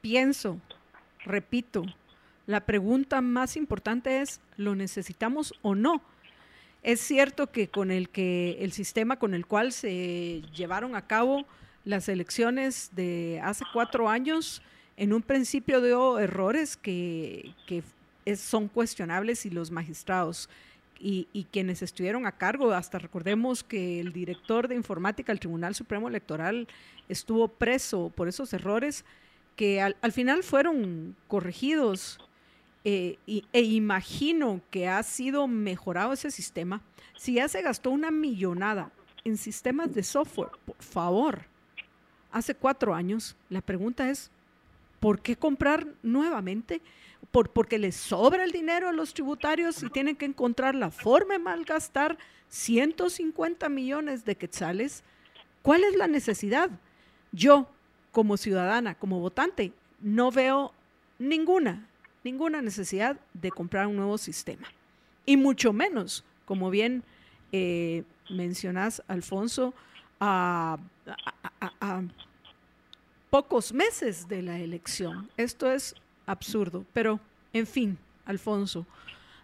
pienso, repito, la pregunta más importante es, ¿lo necesitamos o no? Es cierto que con el que el sistema con el cual se llevaron a cabo las elecciones de hace cuatro años, en un principio dio errores que, son cuestionables y los magistrados y, quienes estuvieron a cargo, hasta recordemos que el director de informática del Tribunal Supremo Electoral estuvo preso por esos errores que al, final fueron corregidos eh, e imagino que ha sido mejorado ese sistema. Si ya se gastó una millonada en sistemas de software, por favor, hace cuatro años, la pregunta es, ¿por qué comprar nuevamente? ¿Por, porque les sobra el dinero a los tributarios y tienen que encontrar la forma de malgastar 150 millones de quetzales. ¿Cuál es la necesidad? Yo, como ciudadana, como votante, no veo ninguna, ninguna necesidad de comprar un nuevo sistema. Y mucho menos, como bien eh, mencionas, Alfonso, a, pocos meses de la elección. Esto es absurdo, pero en fin, Alfonso,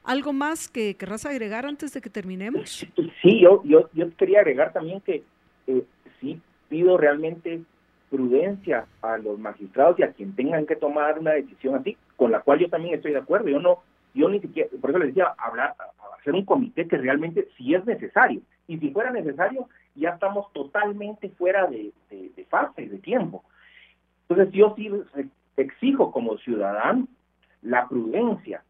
¿algo más que querrás agregar antes de que terminemos? Sí, yo, yo, yo quería agregar también que eh, sí pido realmente prudencia a los magistrados y a quien tengan que tomar una decisión así, con la cual yo también estoy de acuerdo. Yo no, yo ni siquiera, por eso les decía, hablar, hacer un comité que realmente si es necesario. Y si fuera necesario, ya estamos totalmente fuera de, de, fase, de tiempo. Entonces yo sí exijo como ciudadano la prudencia,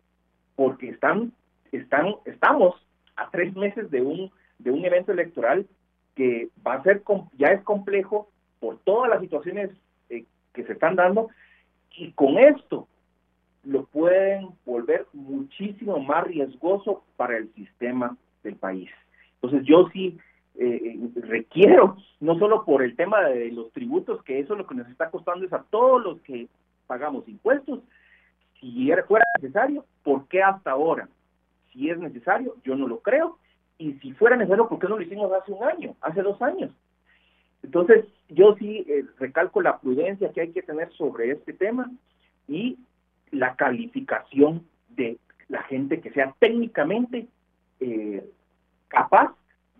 porque están, están, estamos a tres meses de un, de un evento electoral que va a ser, ya es complejo por todas las situaciones eh, que se están dando, y con esto lo pueden volver muchísimo más riesgoso para el sistema del país. Entonces yo sí eh, requiero, no solo por el tema de los tributos, que eso lo que nos está costando es a todos los que pagamos impuestos, si fuera necesario, ¿por qué hasta ahora? Si es necesario, yo no lo creo, y si fuera necesario, ¿por qué no lo hicimos hace un año, hace dos años? Entonces, yo sí eh, recalco la prudencia que hay que tener sobre este tema y la calificación de la gente que sea técnicamente eh, capaz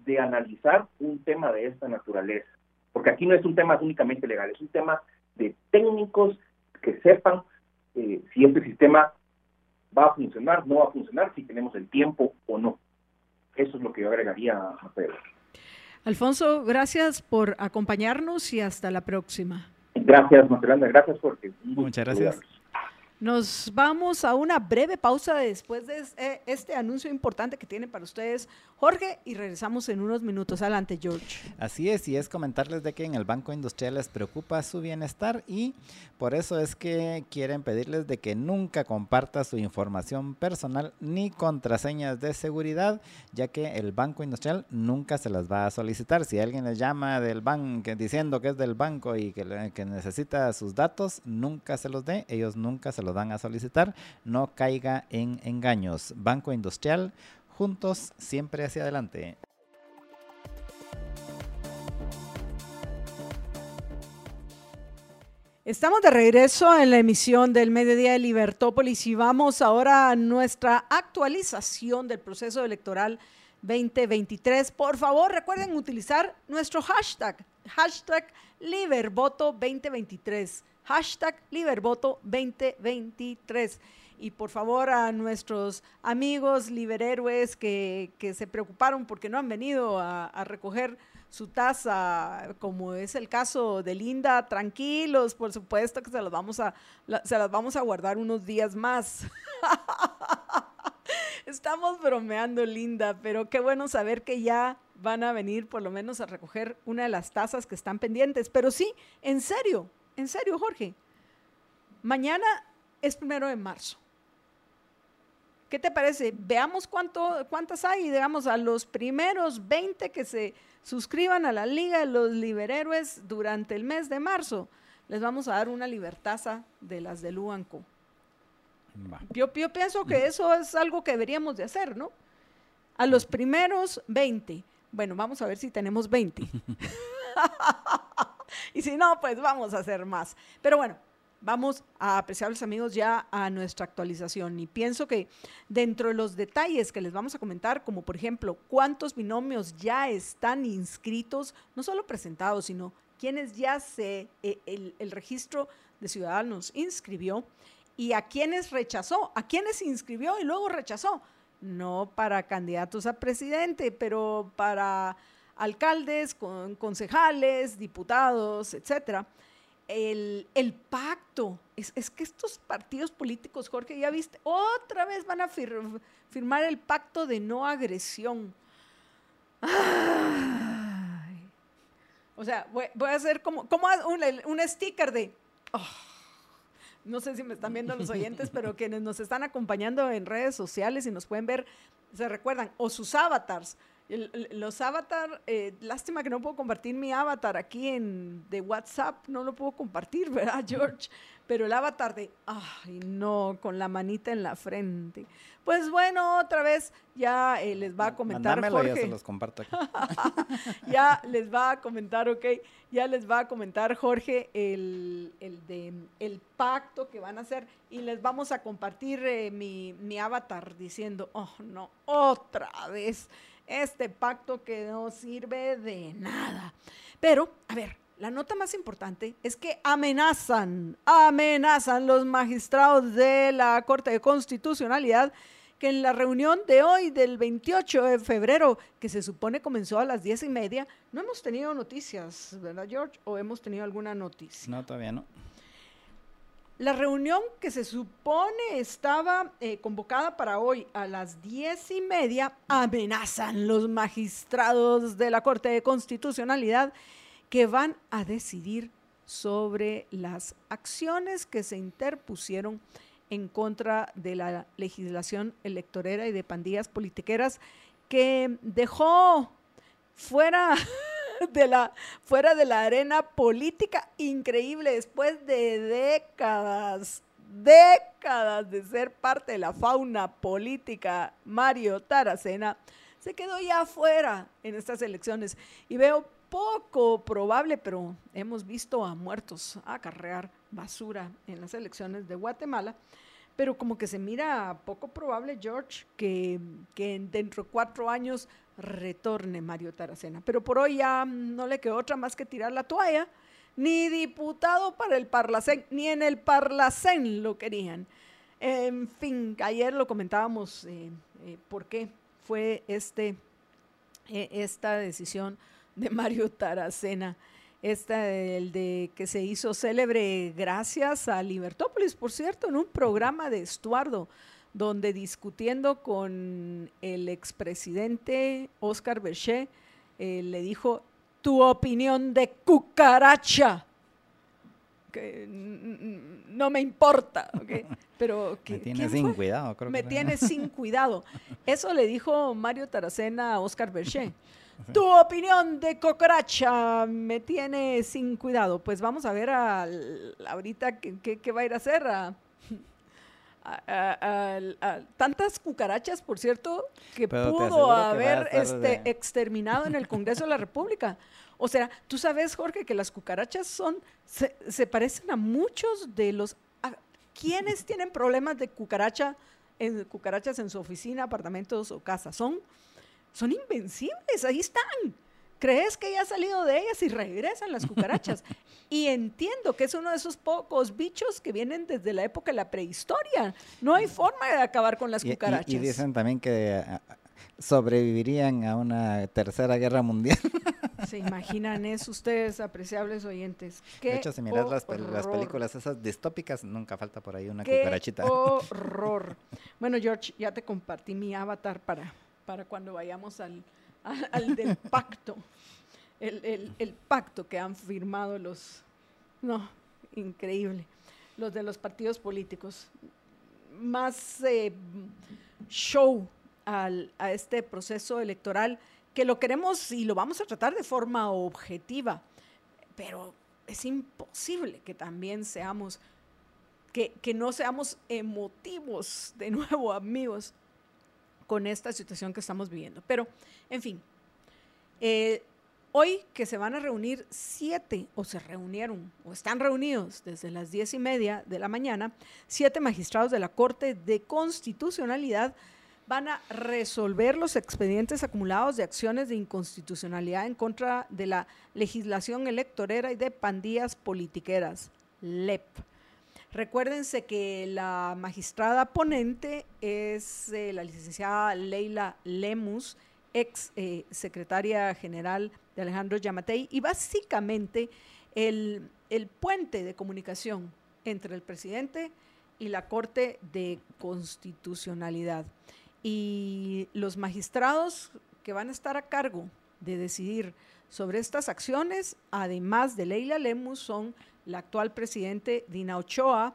de analizar un tema de esta naturaleza. Porque aquí no es un tema únicamente legal, es un tema de técnicos que sepan eh, si este sistema va a funcionar, no va a funcionar, si tenemos el tiempo o no. Eso es lo que yo agregaría a Pedro. Alfonso, gracias por acompañarnos y hasta la próxima. Gracias, Matilanda, gracias porque Muchas gracias. Nos vamos a una breve pausa después de eh, este anuncio importante que tiene para ustedes Jorge y regresamos en unos minutos. Adelante, George. Así es, y es comentarles de que en el Banco Industrial les preocupa su bienestar y por eso es que quieren pedirles de que nunca comparta su información personal ni contraseñas de seguridad, ya que el Banco Industrial nunca se las va a solicitar. Si alguien les llama del banco diciendo que es del banco y que, que necesita sus datos, nunca se los dé, ellos nunca se los dan a solicitar, no caiga en engaños. Banco Industrial, juntos siempre hacia adelante. Estamos de regreso en la emisión del Mediodía de Libertópolis y vamos ahora a nuestra actualización del proceso electoral 2023. Por favor, recuerden utilizar nuestro hashtag, hashtag Libervoto2023 hashtag Libervoto 2023. Y por favor a nuestros amigos liberhéroes que, se preocuparon porque no han venido a, recoger su taza, como es el caso de Linda, tranquilos, por supuesto que se las vamos a, se las vamos a guardar unos días más. Estamos bromeando, Linda, pero qué bueno saber que ya van a venir por lo menos a recoger una de las tazas que están pendientes. Pero sí, en serio, en serio, Jorge. Mañana es primero de marzo. ¿Qué te parece? Veamos cuánto, cuántas hay y digamos a los primeros 20 que se suscriban a la Liga de los Liberhéroes durante el mes de marzo. Les vamos a dar una libertaza de las de Luanco. Yo, yo pienso que eso es algo que deberíamos de hacer, ¿no? A los primeros 20. Bueno, vamos a ver si tenemos 20. y si no, pues vamos a hacer más. Pero bueno, vamos a apreciables amigos ya a nuestra actualización y pienso que dentro de los detalles que les vamos a comentar, como por ejemplo cuántos binomios ya están inscritos, no solo presentados, sino quienes ya se, eh, el, el registro de ciudadanos inscribió ¿Y a quiénes rechazó? ¿A quiénes inscribió y luego rechazó? No para candidatos a presidente, pero para alcaldes, concejales, diputados, etcétera. El, pacto, es, que estos partidos políticos, Jorge, ya viste, otra vez van a firmar el pacto de no agresión. O sea, voy, a hacer como, como un, un sticker de... Oh, no sé si me están viendo los oyentes, pero quienes nos están acompañando en redes sociales y nos pueden ver, se recuerdan, o sus avatars los avatar, eh, lástima que no puedo compartir mi avatar aquí en de WhatsApp, no lo puedo compartir, ¿verdad, George? Pero el avatar de, ay, no, con la manita en la frente. Pues bueno, otra vez ya eh, les va a comentar Jorge. ya se los comparto aquí. ya les va a comentar, ok, ya les va a comentar Jorge el, el, de, el pacto que van a hacer y les vamos a compartir eh, mi, mi avatar diciendo, oh, no, otra vez este pacto que no sirve de nada. Pero, a ver, la nota más importante es que amenazan, amenazan los magistrados de la Corte de Constitucionalidad que en la reunión de hoy, del 28 de febrero, que se supone comenzó a las diez y media, no hemos tenido noticias, ¿verdad, George? ¿O hemos tenido alguna noticia? No, todavía no. La reunión que se supone estaba eh, convocada para hoy a las diez y media amenazan los magistrados de la Corte de Constitucionalidad que van a decidir sobre las acciones que se interpusieron en contra de la legislación electorera y de pandillas politiqueras que dejó fuera de la, fuera de la arena política increíble después de décadas, décadas de ser parte de la fauna política, Mario Taracena se quedó ya fuera en estas elecciones y veo poco probable, pero hemos visto a muertos acarrear basura en las elecciones de Guatemala, pero como que se mira poco probable, George, que, que dentro de cuatro años retorne Mario Taracena. Pero por hoy ya no le quedó otra más que tirar la toalla. Ni diputado para el Parlacén, ni en el Parlacén lo querían. En fin, ayer lo comentábamos eh, eh, por qué fue este, eh, esta decisión de Mario Taracena, esta el de que se hizo célebre gracias a Libertópolis, por cierto, en un programa de Estuardo donde discutiendo con el expresidente Oscar Berché, eh, le dijo, tu opinión de cucaracha, que no me importa, pero que... Me tiene sin cuidado, creo Me tiene sin cuidado. Eso le dijo Mario Taracena a Oscar Berché. Tu opinión de cucaracha me tiene sin cuidado. Pues vamos a ver a, ahorita qué, qué va a ir a hacer a tantas cucarachas, por cierto, que pudo haber este, exterminado en el Congreso de la República. O sea, tú sabes, Jorge, que las cucarachas son, se, parecen a muchos de los... ¿Quiénes tienen problemas de cucaracha, en, cucarachas en su oficina, apartamentos o casa? Son, son invencibles, ahí están crees que ya ha salido de ellas y regresan las cucarachas. y entiendo que es uno de esos pocos bichos que vienen desde la época de la prehistoria. No hay forma de acabar con las cucarachas. Y, dicen también que ah, sobrevivirían a una tercera guerra mundial. ¿Se imaginan eso ustedes, apreciables oyentes? de hecho, si miras las, películas esas distópicas, nunca falta por ahí una cucarachita. horror! bueno, George, ya te compartí mi avatar para, para cuando vayamos al al, del pacto, el, pacto que han firmado los, no, increíble, los de los partidos políticos. Más eh, show al, a este proceso electoral que lo queremos y lo vamos a tratar de forma objetiva, pero es imposible que también seamos, que, que no seamos emotivos de nuevo, amigos con esta situación que estamos viviendo. Pero, en fin, eh, hoy que se van a reunir siete, o se reunieron, o están reunidos desde las diez y media de la mañana, siete magistrados de la Corte de Constitucionalidad van a resolver los expedientes acumulados de acciones de inconstitucionalidad en contra de la legislación electorera y de pandillas politiqueras, LEP Recuérdense que la magistrada ponente es eh, la licenciada Leila Lemus, ex eh, secretaria general de Alejandro Yamatei, y básicamente el, el puente de comunicación entre el presidente y la Corte de Constitucionalidad. Y los magistrados que van a estar a cargo de decidir sobre estas acciones, además de Leila Lemus, son la actual presidente Dina Ochoa,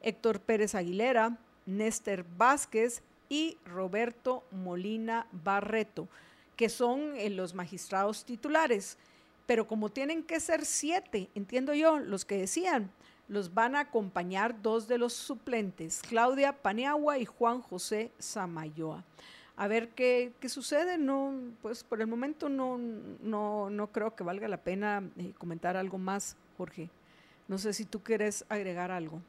Héctor Pérez Aguilera, Néstor Vázquez y Roberto Molina Barreto, que son eh, los magistrados titulares. Pero como tienen que ser siete, entiendo yo, los que decían, los van a acompañar dos de los suplentes, Claudia Paniagua y Juan José Samayoa. A ver qué, qué, sucede. No, pues por el momento no, no, no creo que valga la pena eh, comentar algo más, Jorge. No sé si tú quieres agregar algo.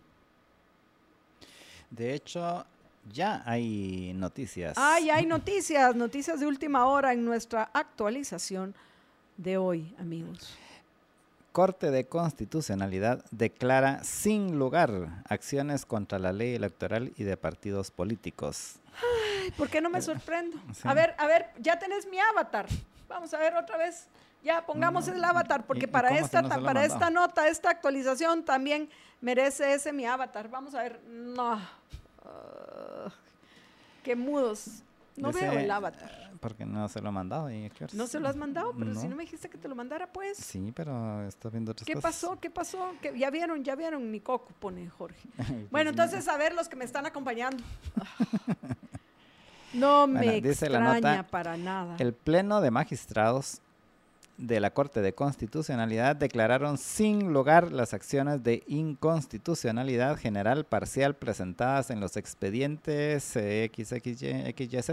De hecho, ya hay noticias. Ah, ya hay noticias, noticias de última hora en nuestra actualización de hoy, amigos. Corte de Constitucionalidad declara sin lugar acciones contra la ley electoral y de partidos políticos. Ay, ¿por qué no me eh, sorprendo? A ver, a ver, ya tenés mi avatar. Vamos a ver otra vez. Ya pongamos el avatar, porque para, esta, para esta nota, esta actualización también merece ese mi avatar. Vamos a ver. No. Uh, qué mudos. No veo el avatar. Porque no se lo he mandado. ¿No se lo has mandado? Pero si no me dijiste que te lo mandara, pues. Sí, pero estoy viendo otras ¿Qué pasó? ¿Qué pasó? ¿Qué, ya vieron, ya vieron mi coco, pone Jorge. bueno, entonces a ver los que me están acompañando. no me extraña para nada. El Pleno de Magistrados de la Corte de Constitucionalidad declararon sin lugar las acciones de inconstitucionalidad general parcial presentadas en los expedientes XXYZ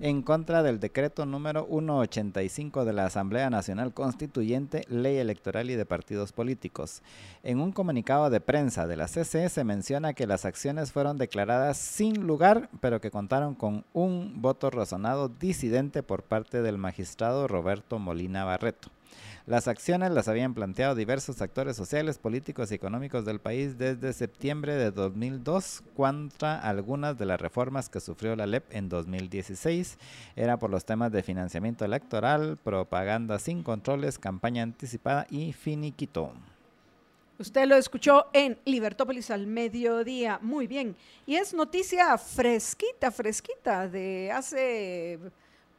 en contra del decreto número 185 de la Asamblea Nacional Constituyente, Ley Electoral y de Partidos Políticos. En un comunicado de prensa de la CC se menciona que las acciones fueron declaradas sin lugar, pero que contaron con un voto razonado disidente por parte del magistrado Roberto Molina Barret. Las acciones las habían planteado diversos actores sociales, políticos y económicos del país desde septiembre de 2002 contra algunas de las reformas que sufrió la LEP en 2016. Era por los temas de financiamiento electoral, propaganda sin controles, campaña anticipada y finiquito. Usted lo escuchó en Libertópolis al mediodía. Muy bien. Y es noticia fresquita, fresquita de hace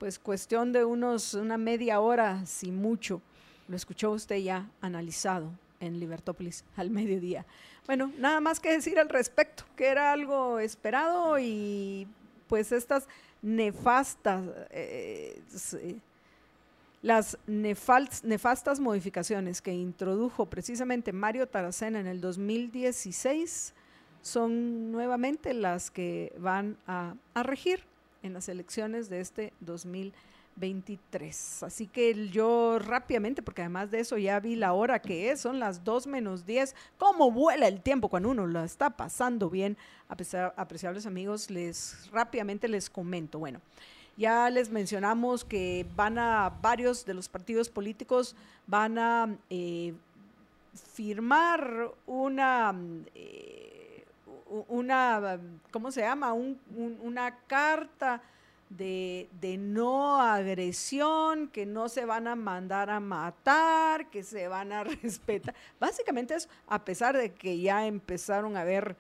pues cuestión de unos una media hora, si mucho. Lo escuchó usted ya analizado en Libertópolis al mediodía. Bueno, nada más que decir al respecto, que era algo esperado y pues estas nefastas, eh, las nefastas modificaciones que introdujo precisamente Mario Taracena en el 2016 son nuevamente las que van a regir en las elecciones de este 2023. Así que yo rápidamente, porque además de eso ya vi la hora que es, son las 2 menos 10. ¿Cómo vuela el tiempo cuando uno lo está pasando bien? apreciables amigos, les rápidamente les comento. Bueno. Ya les mencionamos que van a varios de los partidos políticos van a eh, firmar una eh, una, ¿cómo se llama? una carta de, no agresión, que no se van a mandar a matar, que se van a respetar. Básicamente es a pesar de que ya empezaron a haber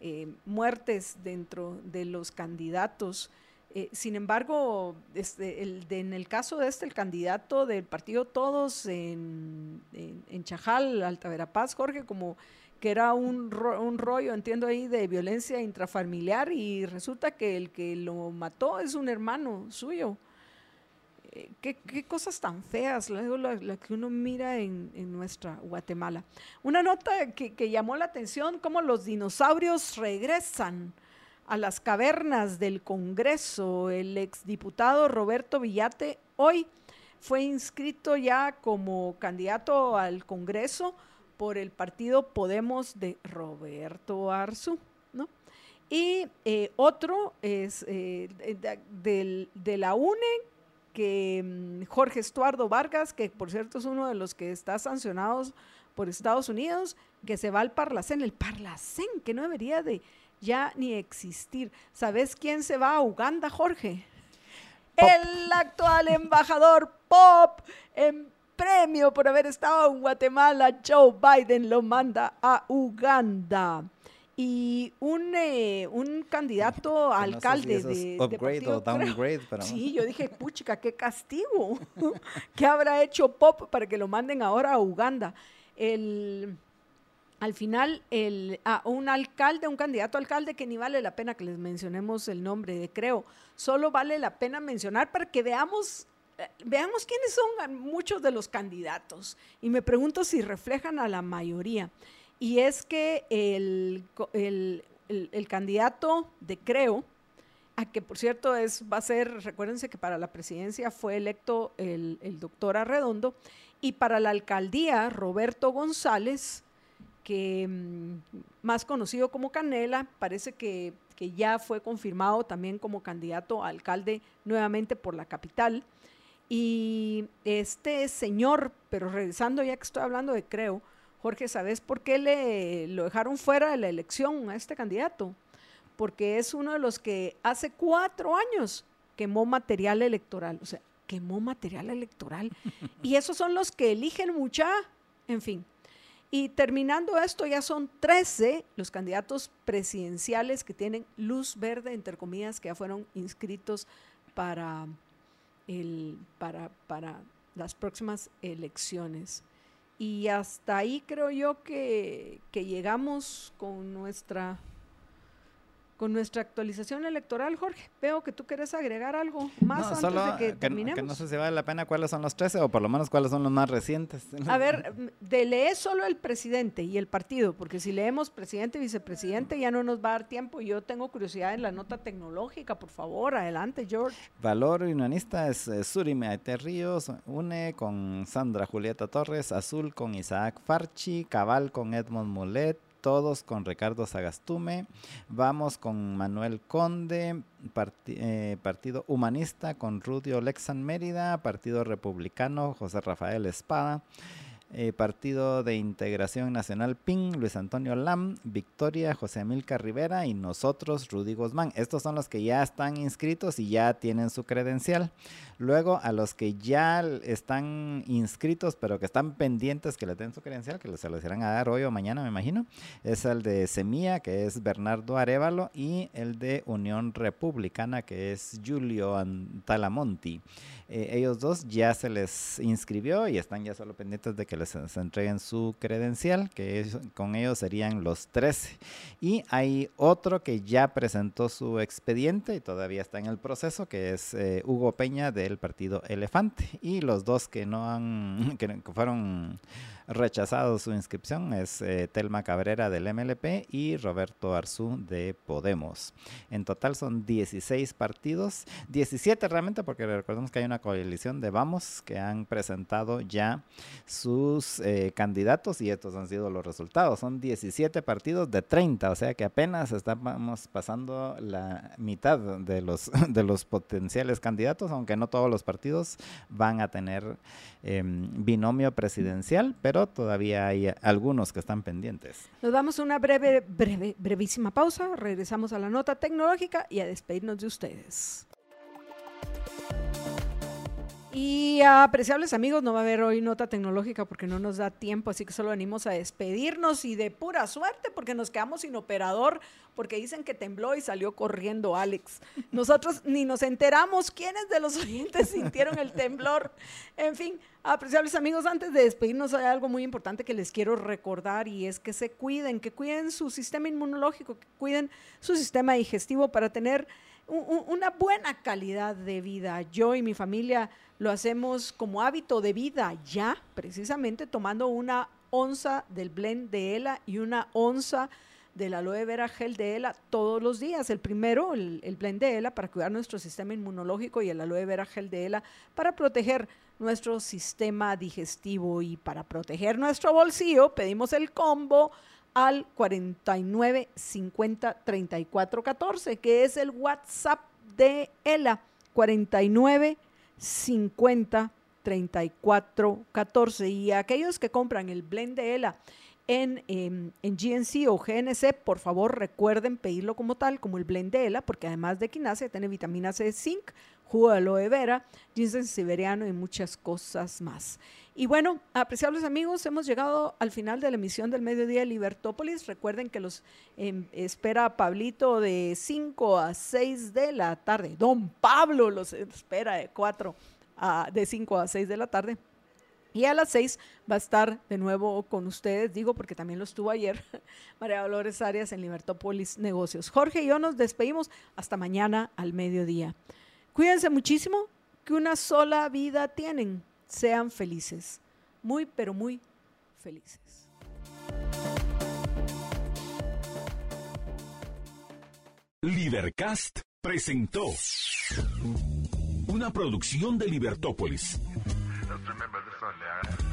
eh, muertes dentro de los candidatos. Eh, sin embargo, este, el, en el caso de este, el candidato del partido Todos en, en, en Chajal, Alta Verapaz, Jorge, como que era un, un rollo, entiendo ahí, de violencia intrafamiliar y resulta que el que lo mató es un hermano suyo. Eh, ¿Qué, cosas tan feas, luego la, que uno mira en, nuestra Guatemala. Una nota que, que llamó la atención, cómo los dinosaurios regresan a las cavernas del Congreso. El exdiputado Roberto Villate hoy fue inscrito ya como candidato al Congreso por el partido Podemos de Roberto Arzú, ¿no? Y eh, otro es eh, de, la UNE, que mm, Jorge Estuardo Vargas, que por cierto es uno de los que está sancionados por Estados Unidos, que se va al Parlacén, el Parlacén, que no debería de ya ni existir. ¿Sabes quién se va a Uganda, Jorge? El actual embajador Pop en premio por haber estado en Guatemala. Joe Biden lo manda a Uganda y un, eh, un candidato a alcalde de, upgrade o downgrade. Sí, yo dije, puchica, qué castigo. ¿Qué habrá hecho Pop para que lo manden ahora a Uganda? El, al final, el, un alcalde, un candidato a alcalde que ni vale la pena que les mencionemos el nombre de Creo, solo vale la pena mencionar para que veamos veamos quiénes son muchos de los candidatos y me pregunto si reflejan a la mayoría y es que el, candidato de Creo, a que por cierto es, va a ser, recuérdense que para la presidencia fue electo el, doctor Arredondo, y para la alcaldía Roberto González, que mm, más conocido como Canela, parece que, que, ya fue confirmado también como candidato a alcalde nuevamente por la capital. Y este señor, pero regresando ya que estoy hablando de Creo, Jorge, ¿sabes por qué le lo dejaron fuera de la elección a este candidato? Porque es uno de los que hace cuatro años quemó material electoral. O sea, quemó material electoral. Y esos son los que eligen mucha, en fin. Y terminando esto, ya son 13 los candidatos presidenciales que tienen luz verde, entre comillas, que ya fueron inscritos para, el, para, para las próximas elecciones. Y hasta ahí creo yo que, que llegamos con nuestra con nuestra actualización electoral, Jorge. Veo que tú quieres agregar algo más antes de que, terminemos. Que no sé si vale la pena cuáles son los 13 o por lo menos cuáles son los más recientes. A ver, de leer solo el presidente y el partido, porque si leemos presidente y vicepresidente ya no nos va a dar tiempo. Yo tengo curiosidad en la nota tecnológica, por favor, adelante, George. Valor unionista es eh, Surime Ríos, UNE con Sandra Julieta Torres, Azul con Isaac Farchi, Cabal con Edmond Mulet, todos con Ricardo Sagastume, vamos con Manuel Conde, eh, Partido Humanista con Rudio Lexan Mérida, Partido Republicano José Rafael Espada. Eh, Partido de Integración Nacional PIN, Luis Antonio Lam, Victoria, José Emilca Rivera y nosotros, Rudy Guzmán. Estos son los que ya están inscritos y ya tienen su credencial. Luego, a los que ya están inscritos, pero que están pendientes que le den su credencial, que se los irán a dar hoy o mañana, me imagino, es el de Semilla, que es Bernardo Arevalo, y el de Unión Republicana, que es Julio Antalamonti. Eh, ellos dos ya se les inscribió y están ya solo pendientes de que les, entreguen su credencial, que con ellos serían los 13. Y hay otro que ya presentó su expediente y todavía está en el proceso, que es eh, Hugo Peña del partido Elefante. Y los dos que no han, que fueron rechazado su inscripción es eh, Telma Cabrera del MLP y Roberto Arzú de Podemos. En total son 16 partidos, 17 realmente porque recordemos que hay una coalición de Vamos que han presentado ya sus eh, candidatos y estos han sido los resultados. Son 17 partidos de 30, o sea que apenas estamos pasando la mitad de los, de los potenciales candidatos, aunque no todos los partidos van a tener em, binomio presidencial, pero todavía hay algunos que están pendientes. Nos damos una breve, breve, brevísima pausa, regresamos a la nota tecnológica y a despedirnos de ustedes. Y apreciables amigos, no va a haber hoy nota tecnológica porque no nos da tiempo, así que solo venimos a despedirnos y de pura suerte porque nos quedamos sin operador porque dicen que tembló y salió corriendo Alex. Nosotros ni nos enteramos quiénes de los oyentes sintieron el temblor. En fin, apreciables amigos, antes de despedirnos hay algo muy importante que les quiero recordar y es que se cuiden, que cuiden su sistema inmunológico, que cuiden su sistema digestivo para tener una buena calidad de vida. Yo y mi familia lo hacemos como hábito de vida ya, precisamente tomando una onza del blend de ELA y una onza del aloe vera gel de ELA todos los días. El primero, el, blend de ELA para cuidar nuestro sistema inmunológico y el aloe vera gel de ELA para proteger nuestro sistema digestivo y para proteger nuestro bolsillo pedimos el combo al 49 50 34 14, que es el WhatsApp de ELA 49 50 3414. Y aquellos que compran el blend de ELA en, em, GNC o GNC, por favor recuerden pedirlo como tal, como el blend de ELA, porque además de quinasia tiene vitamina C, zinc, jugo de aloe vera, ginseng siberiano y muchas cosas más. Y bueno, apreciables amigos, hemos llegado al final de la emisión del mediodía de Libertópolis. Recuerden que los em, espera Pablito de 5 a 6 de la tarde. Don Pablo los espera de 4 a, de 5 a 6 de la tarde. Y a las 6 va a estar de nuevo con ustedes, digo porque también lo estuvo ayer, María Dolores Arias en Libertópolis Negocios. Jorge y yo nos despedimos hasta mañana al mediodía. Cuídense muchísimo, que una sola vida tienen. Sean felices, muy, pero muy felices. Libercast presentó una producción de Libertópolis.